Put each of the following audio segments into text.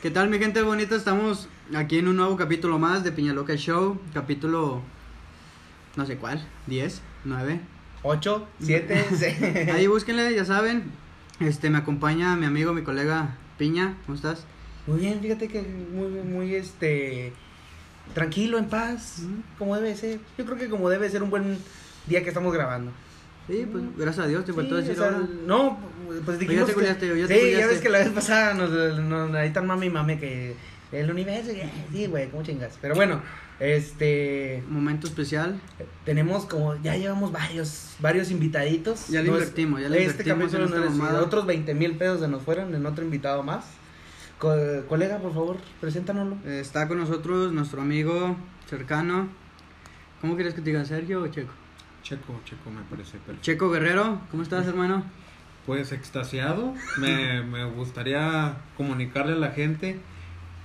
¿Qué tal, mi gente bonita? Estamos aquí en un nuevo capítulo más de Piña Loca Show. Capítulo. No sé cuál. ¿10? ¿9? 8, 7, Ahí búsquenle, ya saben. Este, me acompaña mi amigo, mi colega Piña. ¿Cómo estás? Muy bien, fíjate que muy, muy, este. Tranquilo, en paz, como debe ser. Yo creo que como debe ser un buen día que estamos grabando. Sí, pues gracias a Dios, te faltó Sí, decir o sea, ahora. no, pues dijimos. te que- culiaste, o ya te sí, culiaste. ya ves que la vez pasada nos, nos ahí tan mami y mame que el universo, sí, güey, cómo chingas. Pero bueno, este. Momento especial. Tenemos como, ya llevamos varios, varios invitaditos. Ya le invertimos, ya le este invertimos capítulo en esta no. Otros 20 mil pesos se nos fueron en otro invitado más. Co- colega, por favor, preséntanoslo. Eh, Está con nosotros nuestro amigo cercano. ¿Cómo quieres que te diga, Sergio o Checo? Checo, Checo me parece perfecto. Checo Guerrero, ¿cómo estás, hermano? Pues extasiado, me, me gustaría comunicarle a la gente.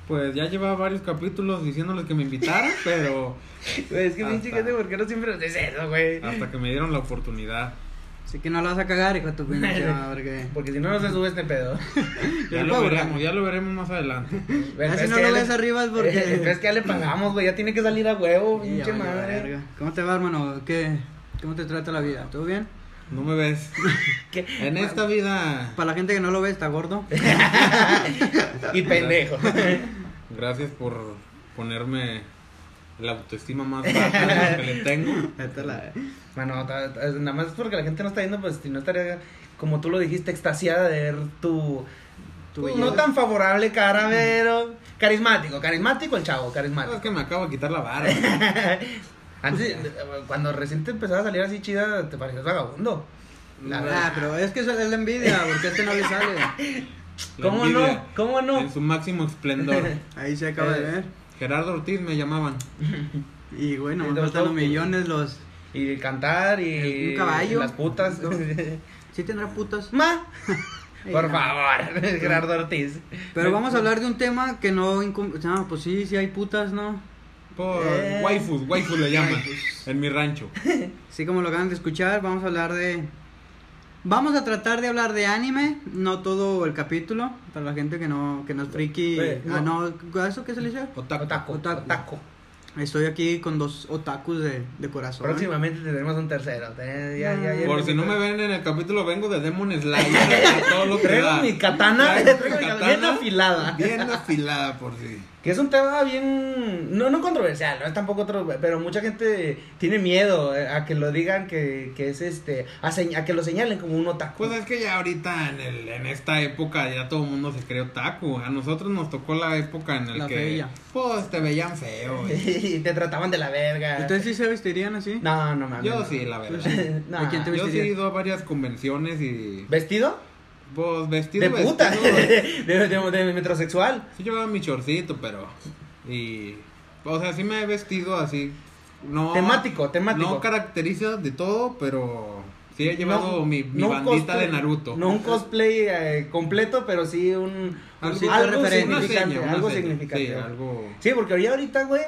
Pues ya llevaba varios capítulos diciéndoles que me invitaran, pero es que pinche Hasta- gente, ¿por qué no siempre haces eso, güey? hasta que me dieron la oportunidad. Así que no la vas a cagar, hijo de tu pinche. Porque si no, no se sube este pedo. Ya lo veremos, ya lo veremos más adelante. Ya si Es no lo ves le- arriba es porque... Es que ya le pagamos, güey, ya tiene que salir a huevo, pinche madre. verga. ¿Cómo te va, hermano? ¿Qué? ¿Cómo te trata la vida? ¿Todo bien? No me ves. ¿Qué? En esta vida, Para la gente que no lo ve, está gordo. Y pendejo. gracias por ponerme la autoestima más baja de lo que le tengo. Esta la- Bueno, nada más porque la gente no está viendo, pues si no estaría, como tú lo dijiste, extasiada de ver tu, no tan favorable cara, pero carismático, carismático el chavo, carismático. es que me acabo de quitar la barba. Antes, cuando recién te empezaba a salir así chida, te parecías vagabundo. La Ah, verdad. pero es que eso es la envidia, porque a este no le sale. La ¿Cómo envidia no? ¿Cómo no? En su máximo esplendor. Ahí se acaba de Eh. ver. Gerardo Ortiz me llamaban. Y bueno, Y me faltan los dos, millones, los... Y cantar y Un caballo. las putas. ¿Sí tendrá putas? Ma, por favor, Gerardo Ortiz. Pero vamos a hablar de un tema que no... No, pues sí, sí hay putas, ¿no? Por Eh. waifus, waifus le llaman en mi rancho. Así como lo acaban de escuchar, vamos a hablar de... Vamos a tratar de hablar de anime, no todo el capítulo, para la gente que no, que no es friki. Eh, Ah, no. no, ¿eso qué se le dice? Otaku. Otaku, Otaku. otaku. Estoy aquí con dos otakus de, de corazón. Próximamente tendremos un tercero. Te- ya- ya- ya- Por si no me ven en el capítulo, vengo de Demon Slayer. todo lo que Traigo da. mi katana, Traigo traigo mi mi katana bien afilada. Bien afilada, por si. Que es un tema bien, no, no controversial, no es tampoco otro, pero mucha gente tiene miedo a que lo digan que, que es este, a, señ- a que lo señalen como un otaku. Pues es que ya ahorita en, el, en esta época ya todo el mundo se cree otaku. A nosotros nos tocó la época en La la que feilla. pues te veían feo. y- y te trataban de la verga. ¿Ustedes sí se vestirían así? No, no mames. Yo no. sí, la verdad. No. ¿De quién te Yo sí he ido a varias convenciones y ¿Vestido? Pues vestido De puta, vestido. de, de, de metrosexual. Sí llevaba mi chorcito, pero y o sea, sí me he vestido así no Temático, temático. No caracteriza de todo, pero sí he llevado No- mi, mi no bandita cosplay- de Naruto. No un cosplay eh, completo, pero sí un Algo significante, seña, una algo seña. significativo. Sí, algo Sí, porque ahorita, güey,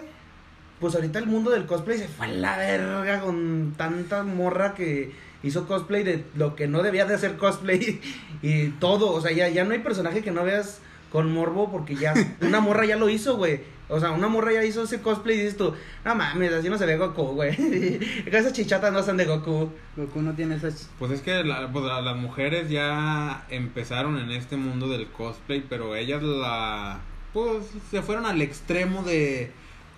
pues ahorita el mundo del cosplay se fue a la verga con tanta morra que hizo cosplay de lo que no debía de hacer cosplay y todo, o sea, ya, ya no hay personaje que no veas con morbo porque ya una morra ya lo hizo, güey. O sea, una morra ya hizo ese cosplay y dices tú, no mames, así no se ve Goku, güey. Esas chichatas no son de Goku. Goku no tiene esas... Pues es que la- pues, la- las mujeres ya empezaron en este mundo del cosplay, pero ellas la pues se fueron al extremo de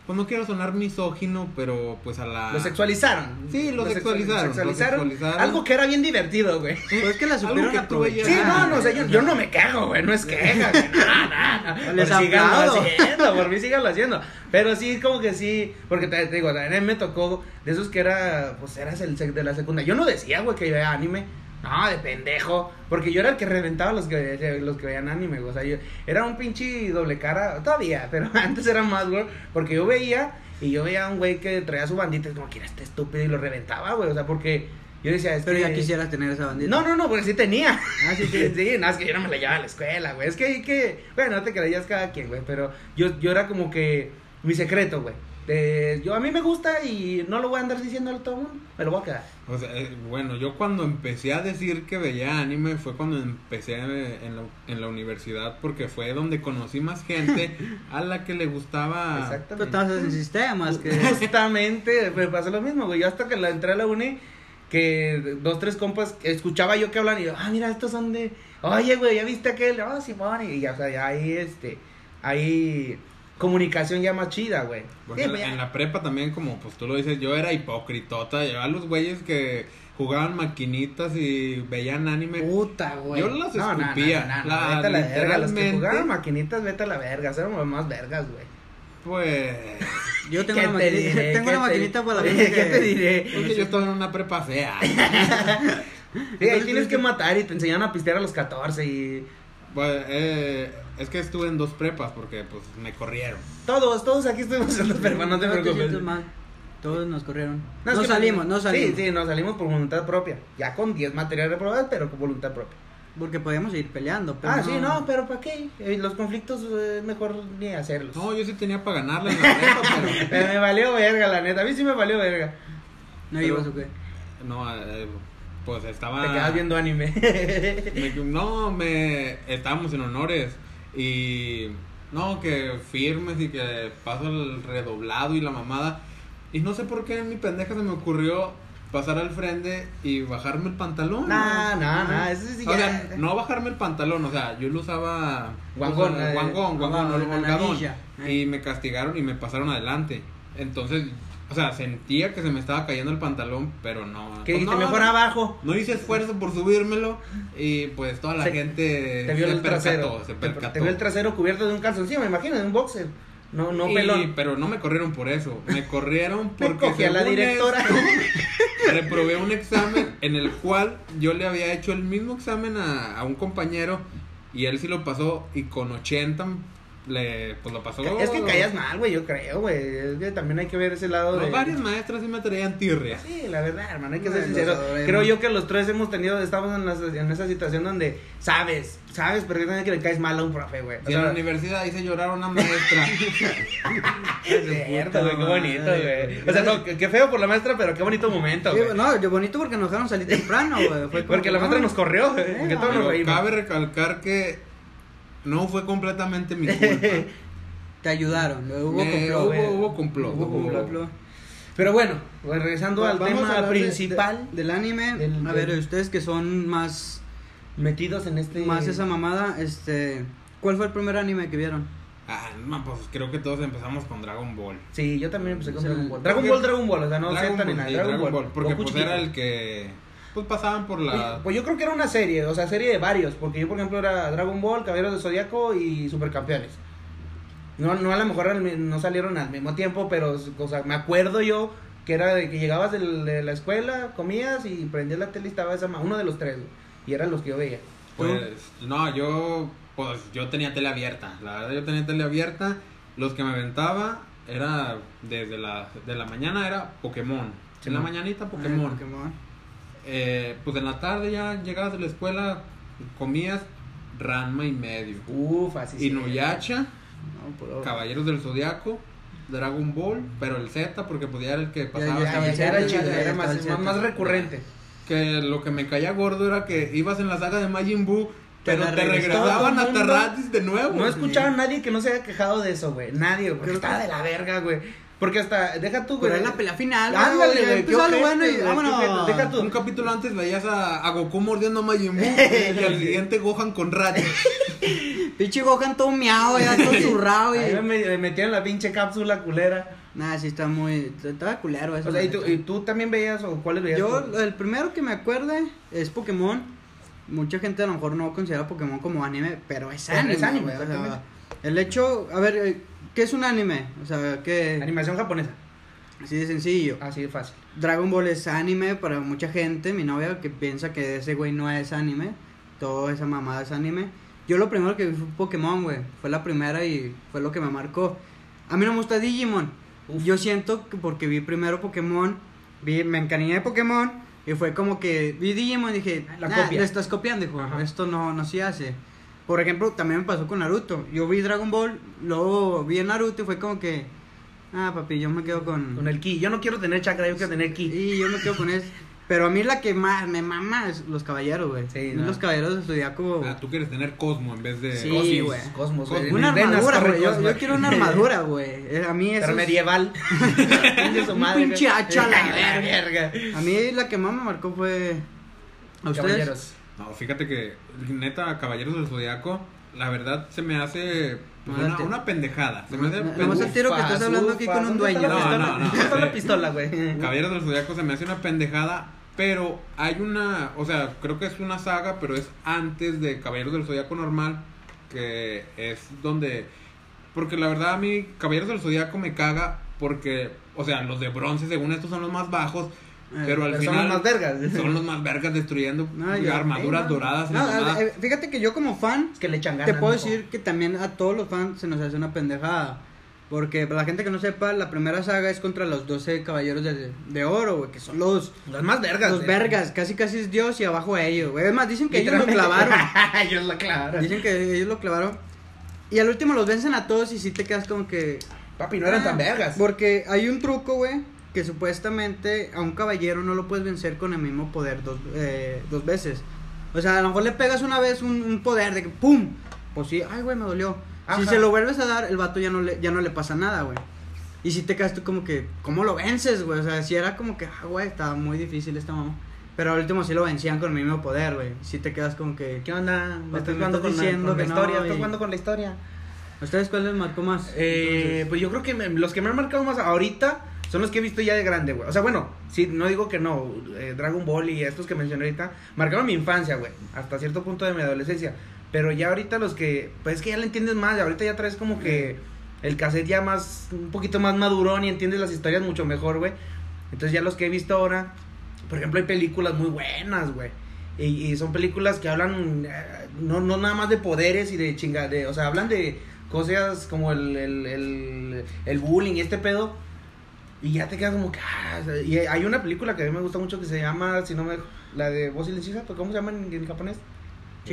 pues no quiero sonar misógino, pero pues a la Lo sexualizaron. Sí, lo sexual- sexualizaron, lo sexualizaron. Algo que era bien divertido, güey. Pues es que la supieron que tú. Sí, no, no, o sea, yo, yo no me quejo, güey, no es queja, güey, no, no, no. Les Por síganlo haciendo, por mí síganlo haciendo. Pero sí, como que sí, porque te, te digo, también me tocó de esos que era, pues eras el sec- de la secundaria. Yo no decía, güey, que veía anime. No, de pendejo. Porque yo era el que reventaba los que, los que veían anime. O sea, yo era un pinche doble cara, todavía, pero antes era más, güey. Porque yo veía, y yo veía a un güey que traía su bandita, y como que era este estúpido, y lo reventaba, güey. O sea, porque yo decía, es Pero que. ya quisieras tener esa bandita. No, no, no, porque sí tenía. Ah, sí, sí, sí. no, es que yo no me la llevaba a la escuela, güey. Es que que, bueno, no te creías cada quien, güey, pero yo, yo era como que mi secreto, güey. Eh, yo a mí me gusta y no lo voy a andar diciendo a todo el mundo. Me lo voy a quedar. O sea, eh, bueno, yo cuando empecé a decir que veía anime fue cuando empecé eh, en la, en la universidad porque fue donde conocí más gente a la que le gustaba. Exactamente. estabas en sistemas, que... Justamente, me pasó lo mismo, güey. Yo hasta que la entré a la uni, que dos, tres compas, escuchaba yo que hablan y yo, ah, mira, estos son de, oye, güey, ¿ya viste aquel? Ah, Simón, y ya, o sea, ya ahí, este, hay comunicación ya más chida, güey. Porque Sí, en, pues, en la prepa también, como pues tú lo dices, yo era hipocritota. Yo a los güeyes que jugaban maquinitas y veían anime. Puta, güey. Yo las No, no, no, escupía. no, no, La- vete a la verga, los que jugaban maquinitas, vete a la verga, éramos los más vergas, güey. Pues. Yo tengo ¿Qué una, te maquinita, diré? tengo ¿Qué una te- maquinita para la ¿Qué gente que... te diré? Porque yo estaba en una prepa fea. Sí, ahí tienes que matar y te enseñan a pistear a los 14 y... Pues, eh, es que estuve en dos prepas porque pues me corrieron. Todos, todos aquí estuvimos en los prepas, no te preocupes. Todos nos corrieron. No, No, salimos, no salimos. Sí, sí, nos salimos por voluntad propia. Ya con 10 materias reprobadas, pero con voluntad propia. Porque podíamos ir peleando, pero ah, sí, no, pero ¿para qué? Eh, los conflictos eh, es mejor ni hacerlos. No, yo sí tenía para ganarle en la prepa, pero. Eh, me valió verga, la neta. A mí sí me valió verga. ¿No pero- ibas o qué? No, eh, pues estaba. Te quedas viendo anime. Me- no, me estábamos en honores y no, que firmes y que paso el redoblado y la mamada. Y no sé por qué en mi pendeja se me ocurrió pasar al frente y bajarme el pantalón. nah, nah, nah. Eso sí O ya. sea, no bajarme el pantalón, o sea, yo lo usaba Guangón, sea, eh, guangón, guangón, la holgadón. navilla, eh. y me castigaron y me pasaron adelante. Entonces, o sea, sentía que se me estaba cayendo el pantalón, pero no. Que pues no, mejor abajo. No hice esfuerzo por subírmelo y pues toda la Se- gente Te vio se el trasero. percató, se percató. Te vio el trasero cubierto de un calzoncillo, me imagino, de un boxer. No, no Y- pelón. pero no me corrieron por eso, me corrieron Me porque cogí a la directora. esto, reprobé un examen en el cual yo le había hecho el mismo examen a, a un compañero y él sí lo pasó y con 80 le pues lo pasó. Es que caías mal, güey, yo creo, güey. Es que también hay que ver ese lado Los de... varias maestras sí me traían tirria. Sí, la verdad, hermano, hay que ser Bueno, sincero. sabemos. Creo yo que los tres hemos tenido, estamos en, las- en esa situación donde sabes, sabes perfectamente que le caes mal a un profe, güey. O en la universidad hice llorar a una maestra. es cierto, güey, qué bonito, güey. O sea, no, qué feo por la maestra, pero qué bonito momento, güey. no, yo bonito porque nos dejaron salir temprano, güey. Porque que, la maestra no, nos corrió, güey. Eh, cabe recalcar que no fue completamente mi culpa. Te ayudaron, hubo Eh, complot, hubo, hubo complot. Hubo hubo- complot. Pero bueno, pues, regresando al tema de- principal, de- del anime. Del- a ver, del- ustedes que son más, metidos en este... más esa mamada, este. ¿Cuál fue el primer anime que vieron? Ah, no, pues creo que todos empezamos con Dragon Ball. Sí, yo también empecé con. Dragon Ball. Dragon Ball, Dragon Ball, o sea, no Dragon Z ni Ball, nada. Dragon, Ball, porque Goku pues chiquito. era el que pues pasaban por la Pues yo creo que era una serie, o sea, serie de varios, porque yo por ejemplo era Dragon Ball, Caballeros de Zodiaco y Supercampeones. No, no a lo mejor no salieron al mismo tiempo, pero o sea, me acuerdo yo que era de que llegabas de, la escuela, comías y prendías la tele y estaba esa uno de los tres, y eran los que yo veía. pues no, yo pues yo tenía tele abierta. La verdad yo tenía tele abierta. Los que me aventaba era desde la de la mañana era Pokémon. Sí, en la mañanita Ah, Pokémon. Pokémon. Eh, pues en la tarde ya llegabas de la escuela, comías Ranma y medio. Uf, así sí. Inuyasha, No, Caballeros del Zodiaco, Dragon Ball, pero el Z porque podía era el que pasaba. ya, Ya, ya, ya, ya era chido, era más, recurrente. Que lo que me caía gordo era que ibas en la saga de Majin Buu, pero te regresaban hasta mundo. Raditz de nuevo. No he escuchado a nadie que no se haya quejado de eso, güey. Nadie, güey. Estaba de la verga, güey. Porque hasta, deja tú, güey. Pero es la pelea final, Ándale, güey. empezó lo bueno y güey, vámonos. Deja tú. Un capítulo antes veías a, a Goku mordiendo a Majin Buu y al siguiente Gohan con Raditz. Pinche Gohan todo miado, ya todo zurrado Ahí y... me, me metieron la pinche cápsula culera. Nah, sí está muy... Estaba culero eso. O sea, ¿y tú, y tú también veías o cuáles veías? Yo, tú? el primero que me acuerde es Pokémon. Mucha gente a lo mejor no considera Pokémon como anime, pero es anime. es anime, güey, o sea. El hecho, a ver, eh, ¿qué es un anime? O sea, que Animación japonesa. así de sencillo. Así de fácil. Dragon Ball es anime para mucha gente. Mi novia que piensa que ese güey no es anime. Todo esa mamada es anime. Yo lo primero que vi fue Pokémon, güey. Fue la primera y fue lo que me marcó. A mí no me gusta Digimon. Uf. Yo siento que porque vi primero Pokémon, vi, me encariñé de Pokémon y fue como que vi Digimon y dije, La "Nah, copia". lo estás copiando. Ajá. Esto no, no se hace. Por ejemplo, también me pasó con Naruto. Yo vi Dragon Ball, luego vi Naruto y fue como que, Ah, papi, yo me quedo con. Con el ki. Yo no quiero tener chakra, yo quiero tener ki. Y yo me quedo con eso. Pero a mí la que más me mama es los caballeros, güey. Sí, no. Los caballeros del zodiaco. Ah, tú quieres tener Cosmo en vez de. Sí, Cosmos, güey. Cosmos, güey. Una armadura, güey. Yo, quiero una armadura, güey. Eh, A mí eso. Pero es- medieval. Pinche su Un madre, pinche hacha a la verga. A mí la que más me marcó fue. ¿A ustedes? Caballeros. No, fíjate que, neta, Caballeros del Zodiaco, la verdad se me hace pues, No, una, una pendejada. Se me hace No, nomás el tiro que estás hablando aquí con un ¿Dónde está dueño. No, no, no, ¿Dónde está la pistola, güey? Caballeros del Zodiaco se me hace una pendejada, pero hay una, o sea, creo que es una saga, pero es antes de Caballeros del Zodiaco normal, que es donde, porque la verdad a mí Caballeros del Zodiaco me caga porque, o sea, los de bronce según estos son los más bajos, pero al Pero son final los más vergas. son los más vergas destruyendo No, yo- armaduras no. doradas. No, mamada. eh, fíjate que yo como fan Es que le echan ganas. te puedo decir que también a todos los fans se nos hace una pendejada. Porque para la gente que no sepa, la primera saga es contra los 12 caballeros de, de oro, güey, que son los, Los más vergas. los eh. vergas, casi casi es Dios y abajo ellos, güey. Es más, dicen que ellos lo clavaron. ellos lo clavaron. Dicen que ellos lo clavaron. Y al último los vencen a todos y sí te quedas como que... Papi, no eran Ah, tan vergas. Porque hay un truco, güey, que supuestamente a un caballero no lo puedes vencer con el mismo poder dos, eh, dos veces. O sea, a lo mejor le pegas una vez un, un poder de que ¡pum! Pues sí, ay, güey, me dolió. Si Ajá. se lo vuelves a dar, el vato ya no le, ya no le pasa nada, güey. Y si te quedas tú como que, ¿cómo lo vences, güey? O sea, si era como que, ah, güey, estaba muy difícil esta mamá. Pero al último sí lo vencían con el mismo poder, güey. Si te quedas como que... ¿Qué onda? Me ¿Me estás jugando con, la- diciendo con la que no, historia? y- ¿Estás jugando con la historia? ¿Ustedes cuál les marcó más? Eh, pues yo creo que me- los que me han marcado más ahorita son los que he visto ya de grande, güey. O sea, bueno, sí, no digo que no. eh, Dragon Ball y estos que mencioné ahorita marcaron mi infancia, güey. Hasta cierto punto de mi adolescencia. Pero ya ahorita los que, pues es que ya le entiendes más. Ahorita ya traes como que el cassette ya más, un poquito más madurón y entiendes las historias mucho mejor, güey. Entonces ya los que he visto ahora, por ejemplo, hay películas muy buenas, güey. Y, y son películas que hablan eh, no, no nada más de poderes y de chinga, de, o sea, hablan de cosas como el, el, el, el bullying y este pedo. Y ya te quedas como que... ah, y hay una película que a mí me gusta mucho que se llama, si no me... La de Voz Silenciosa, ¿pues ¿cómo se llama en japonés?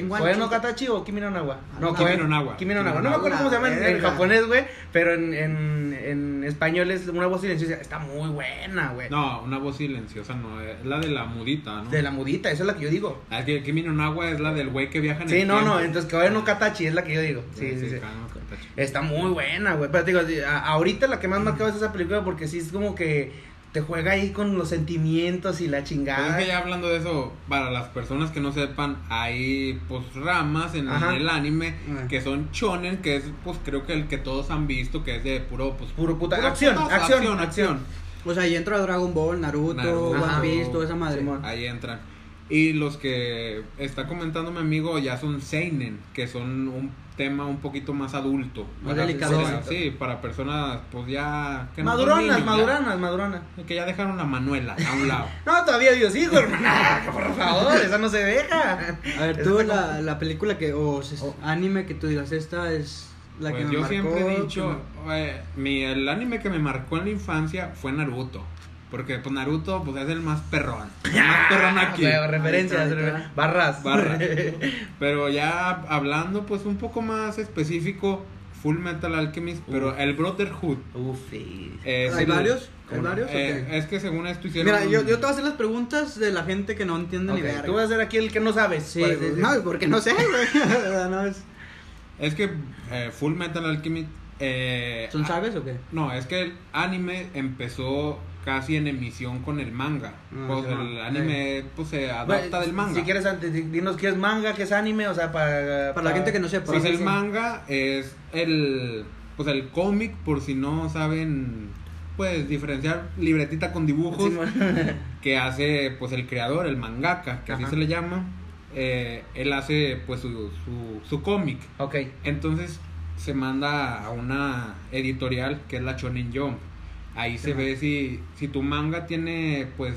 Koe no Katachi o Kimi no Nawa. Ah, No, no, Kimi no Nawa. Kimi no Nawa. no No me acuerdo cómo se llama en, japonés, güey. Pero en, en, en español es una voz silenciosa. Está muy buena, güey. No, una voz silenciosa no, es la de la mudita, ¿no? De la mudita, esa es la que yo digo. Ah, es que Kimi no Nawa es la del güey que viaja en Sí, el no, no, tiempo. entonces Koe no Katachi es la que yo digo. Sí, sí, sí. Katachi. Está muy buena, güey. Pero te digo, ahorita la que más marcado es esa película porque sí es como que te juega ahí con los sentimientos y la Pues chingada. es que ya hablando de eso, para las personas que no sepan, hay pues ramas en, Ajá. el anime Ah. que son shonen, que es pues creo que el que todos han visto, que es de puro pues Puro puta. puro Acción, putazo, acción, acción, acción. O sea, ahí entra Dragon Ball, Naruto, Naruto. One. Piece, toda esa madre. Simón. Ahí entran. Y los que está comentando mi amigo ya son seinen, que son un tema un poquito más adulto. Más Para- delicado. Sí, para personas pues ya que no Maduronas, niños, maduranas, maduranas. que ya dejaron a Manuela a un lado. No, todavía Dios hijo, hermana. Por favor, esa no se deja. A ver, tú la, la película que, o Oh. anime que tú digas, esta es la pues que me yo marcó. siempre he que dicho, eh, mi, el anime que me marcó en la infancia fue Naruto. Porque pues Naruto pues es el más perrón. El más perrón aquí. Referencias, Ahí está, ahí está. barras. Barras. Pero ya hablando pues un poco más específico, Full Metal Alchemist, pero el Brotherhood. Uf, eh, ¿Hay varios? ¿cómo ¿Hay varios Eh, es que según esto hicieron. Mira, yo, yo te voy a hacer las preguntas de la gente que no entiende Ok, ni verga. Tú vas a ser aquí el que no sabes. Sí, sí, sí. no, porque no sé, güey. no, es... Es que eh, Full Metal Alchemist. eh, ¿Son sabes o qué? No, es que el anime empezó casi en emisión con el manga. Ah, pues sí. el anime pues se adapta Bueno, del manga. Si quieres, antes, di- dinos qué es manga, qué es anime, o sea, para... Para la gente que no sepa. Pues Sí, el manga es el pues el cómic por si no saben pues diferenciar libretita con dibujos que hace pues el creador, el mangaka, que así se le llama. Eh, él hace pues su, su, su cómic. ok. Entonces se manda a una editorial que es la Shonen Jump. Ahí se ve si, si tu manga tiene pues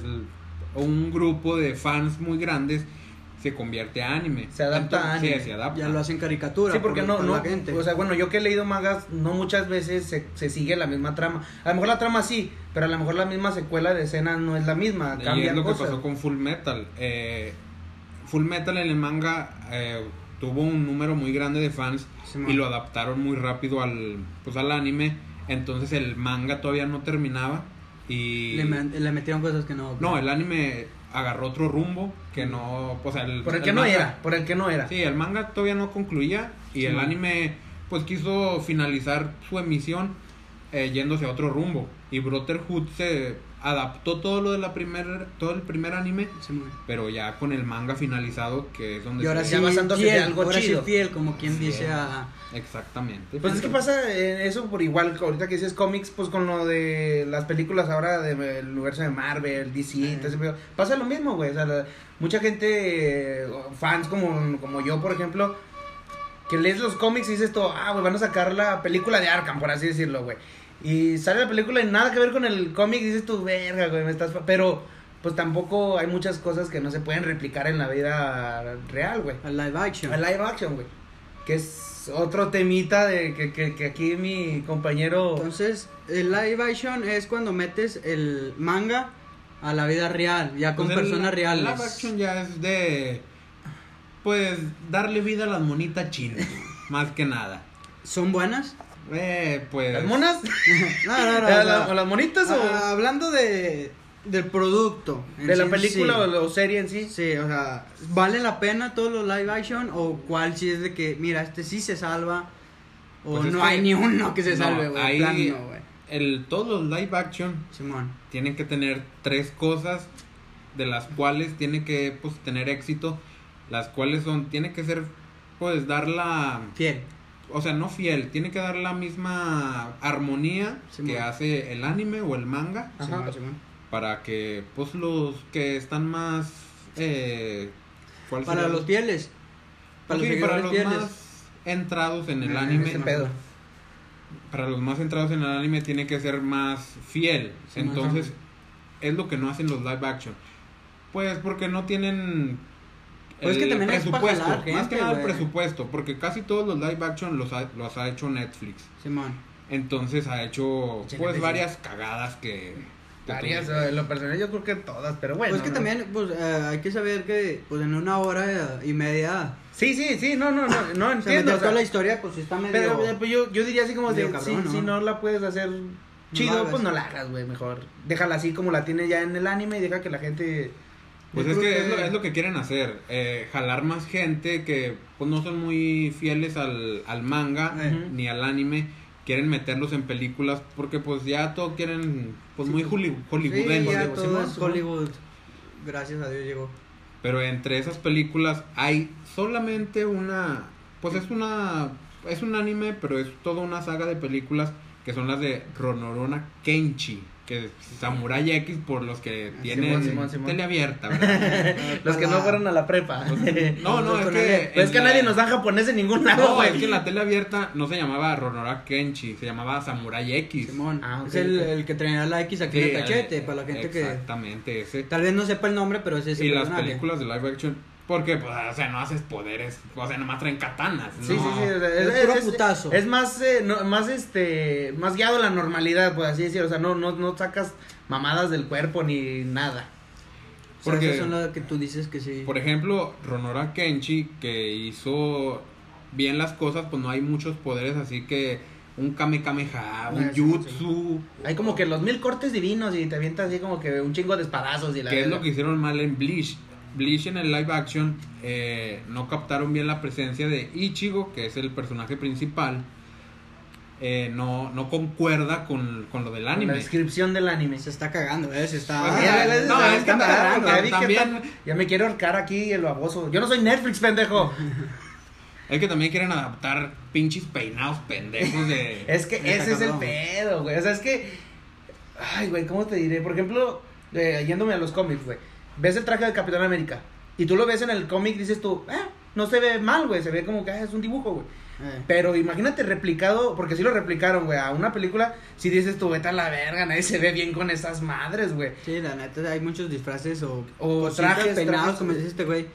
un grupo de fans muy grandes, se convierte a anime. Se adapta a anime. Sí, se adapta. Ya lo hacen caricatura. Sí, porque por- no, por no, la gente. o sea, bueno, yo que he leído mangas, no muchas veces se, se sigue la misma trama. A lo mejor la trama sí, pero a lo mejor la misma secuela de escena no es la misma, Y es lo cosas. que pasó con Full Metal. Eh, Full Metal en el manga eh, tuvo un número muy grande de fans y lo adaptaron muy rápido al, pues, al anime. Entonces el manga todavía no terminaba y... Le, me- le metieron cosas que no. No, el anime agarró otro rumbo que no... O sea, el, Por el el que no era, por el que no era. Sí, el manga todavía no concluía y Sí, el anime pues quiso finalizar su emisión eh, yéndose a otro rumbo y Brotherhood se adaptó todo lo de la primer todo el primer anime Sí, pero ya con el manga finalizado que es donde Y ahora se- sí, Ya basándose de fiel, algo ahora sí chido. fiel, como quien Sí. dice a... exactamente Pues es que pasa eh, eso por igual, ahorita que dices cómics, pues con lo de las películas ahora del universo de Marvel, DC, pedo. pasa lo mismo, güey. O sea, la- mucha gente, eh, fans como, como yo, por ejemplo, que lees los cómics y dices todo, ah, güey, van a sacar la película de Arkham, por así decirlo, güey. Y sale la película y nada que ver con el cómic, dices tú, verga, güey, me estás... fa-". Pero, pues tampoco hay muchas cosas que no se pueden replicar en la vida real, güey. a live action. A live action, güey. Que es otro temita de que, que, que aquí mi compañero. Entonces, el live action es cuando metes el manga a la vida real, ya con Pues el- personas reales. el live action ya es de pues darle vida a las monitas chinas más que nada ¿Son buenas? Eh, pues ¿Las monas? No, no, no. o ¿La- ¿O las monitas o ah, hablando de del producto. de la sí, película sí. o, serie en sí? Sí, o sea, ¿vale la pena todos los live action o cuál si es de que, mira, este sí se salva o Pues es no hay ni uno que se salve, güey? plan, no, güey. el todos los live action Simón. tienen que tener tres cosas de las cuales tiene que pues tener éxito las cuales son tiene que ser pues dar la Fiel. O sea no fiel tiene que dar la misma armonía que hace el anime o el manga Ajá. Simón, Simón. para que pues los que están más eh, ¿cuál Para los fieles. Para Sí, los para los fieles. más entrados en el Ah, anime ese pedo. para los más entrados en el anime tiene que ser más fiel. Sí, Entonces, es lo que no hacen los live action. Pues porque no tienen Pues es que también es presupuesto, más gente, que nada el presupuesto, porque casi todos los live action los ha, los ha hecho Netflix. Simón. Entonces ha hecho pues varias cagadas que Varias, tú- eh, en lo personal yo creo que todas, pero bueno. pues que ¿no? también, pues eh, hay que saber que, pues en una hora y media. Sí, sí, sí, no, no, no, no Se entiendo. metió o sea, toda la historia, pues está medio. pero eh, pues, yo, yo diría así como medio de, cabrón, si, ¿no? si no la puedes hacer chido, pues no la hagas, güey, mejor. Déjala así como la tiene ya en el anime y deja que la gente... Pues es que, Es, lo, que- es lo que quieren hacer, eh, jalar más gente que pues no son muy fieles al, al manga ni al anime, quieren meterlos en películas porque pues ya todo quieren pues muy holly- Sí, ya todo Simón, es Simón. Hollywood. Gracias a Dios llegó. Pero entre esas películas hay solamente una, pues es una, es un anime, pero es toda una saga de películas que son las de Ronorona Kenchi, que es Samurai X por los que Ah, tienen Simón, Simón, Simón. tele abierta, ¿verdad? Los que no fueron a la prepa. No, no, es que... el- es que la- nadie nos da japonés en ningún lado, No, güey. es que en la tele abierta no se llamaba Ronora Kenchi, se llamaba Samurai X. Simón. Ah, es el, el que traía la X aquí Sí, en el cachete, para la gente que Exactamente, ese. tal vez no sepa el nombre, pero es ese Y las películas de live action, porque, pues, o sea, no haces poderes, o sea, nomás traen katanas. Sí, no. sí, sí. o sea, Es puro putazo. es más, eh, no- más, este, más guiado a la normalidad, por así decirlo. O sea, no, no, no sacas mamadas del cuerpo ni nada. O sea, Porque- son que tú dices que sí. Por ejemplo, Ronora Kenchi, que hizo bien las cosas, pues no hay muchos poderes, así que un Kame Kameha, un Ah, sí, Jutsu, Hay como que los mil cortes divinos y te avientas así como que un chingo de espadazos y la que es lo que hicieron mal en Bleach. Bleach en el live action eh, no captaron bien la presencia de Ichigo, que es el personaje principal. Eh, no, no concuerda con, con lo del anime. La descripción del anime. Se está cagando, ¿eh? Se está. Pues, Ya, ya, no, es que ta- ya también- ya me quiero ahorcar aquí el baboso. Yo no soy Netflix, pendejo. Es que también quieren adaptar pinches peinados pendejos de... Es que ese es el pedo, güey. O sea, es que. Ay, güey, ¿cómo te diré? Por ejemplo, eh, yéndome a los cómics, güey. Ves el traje de Capitán América. Y tú lo ves en el cómic, dices tú, ah, no se ve mal, güey. Se ve como que ah, es un dibujo, güey. Eh. Pero imagínate replicado, porque sí lo replicaron, güey, a una película. Si dices tú, vete a la verga, nadie se ve bien con esas madres, güey. Sí, la neta, hay muchos disfraces o, O trajes, peinados, como dice este güey.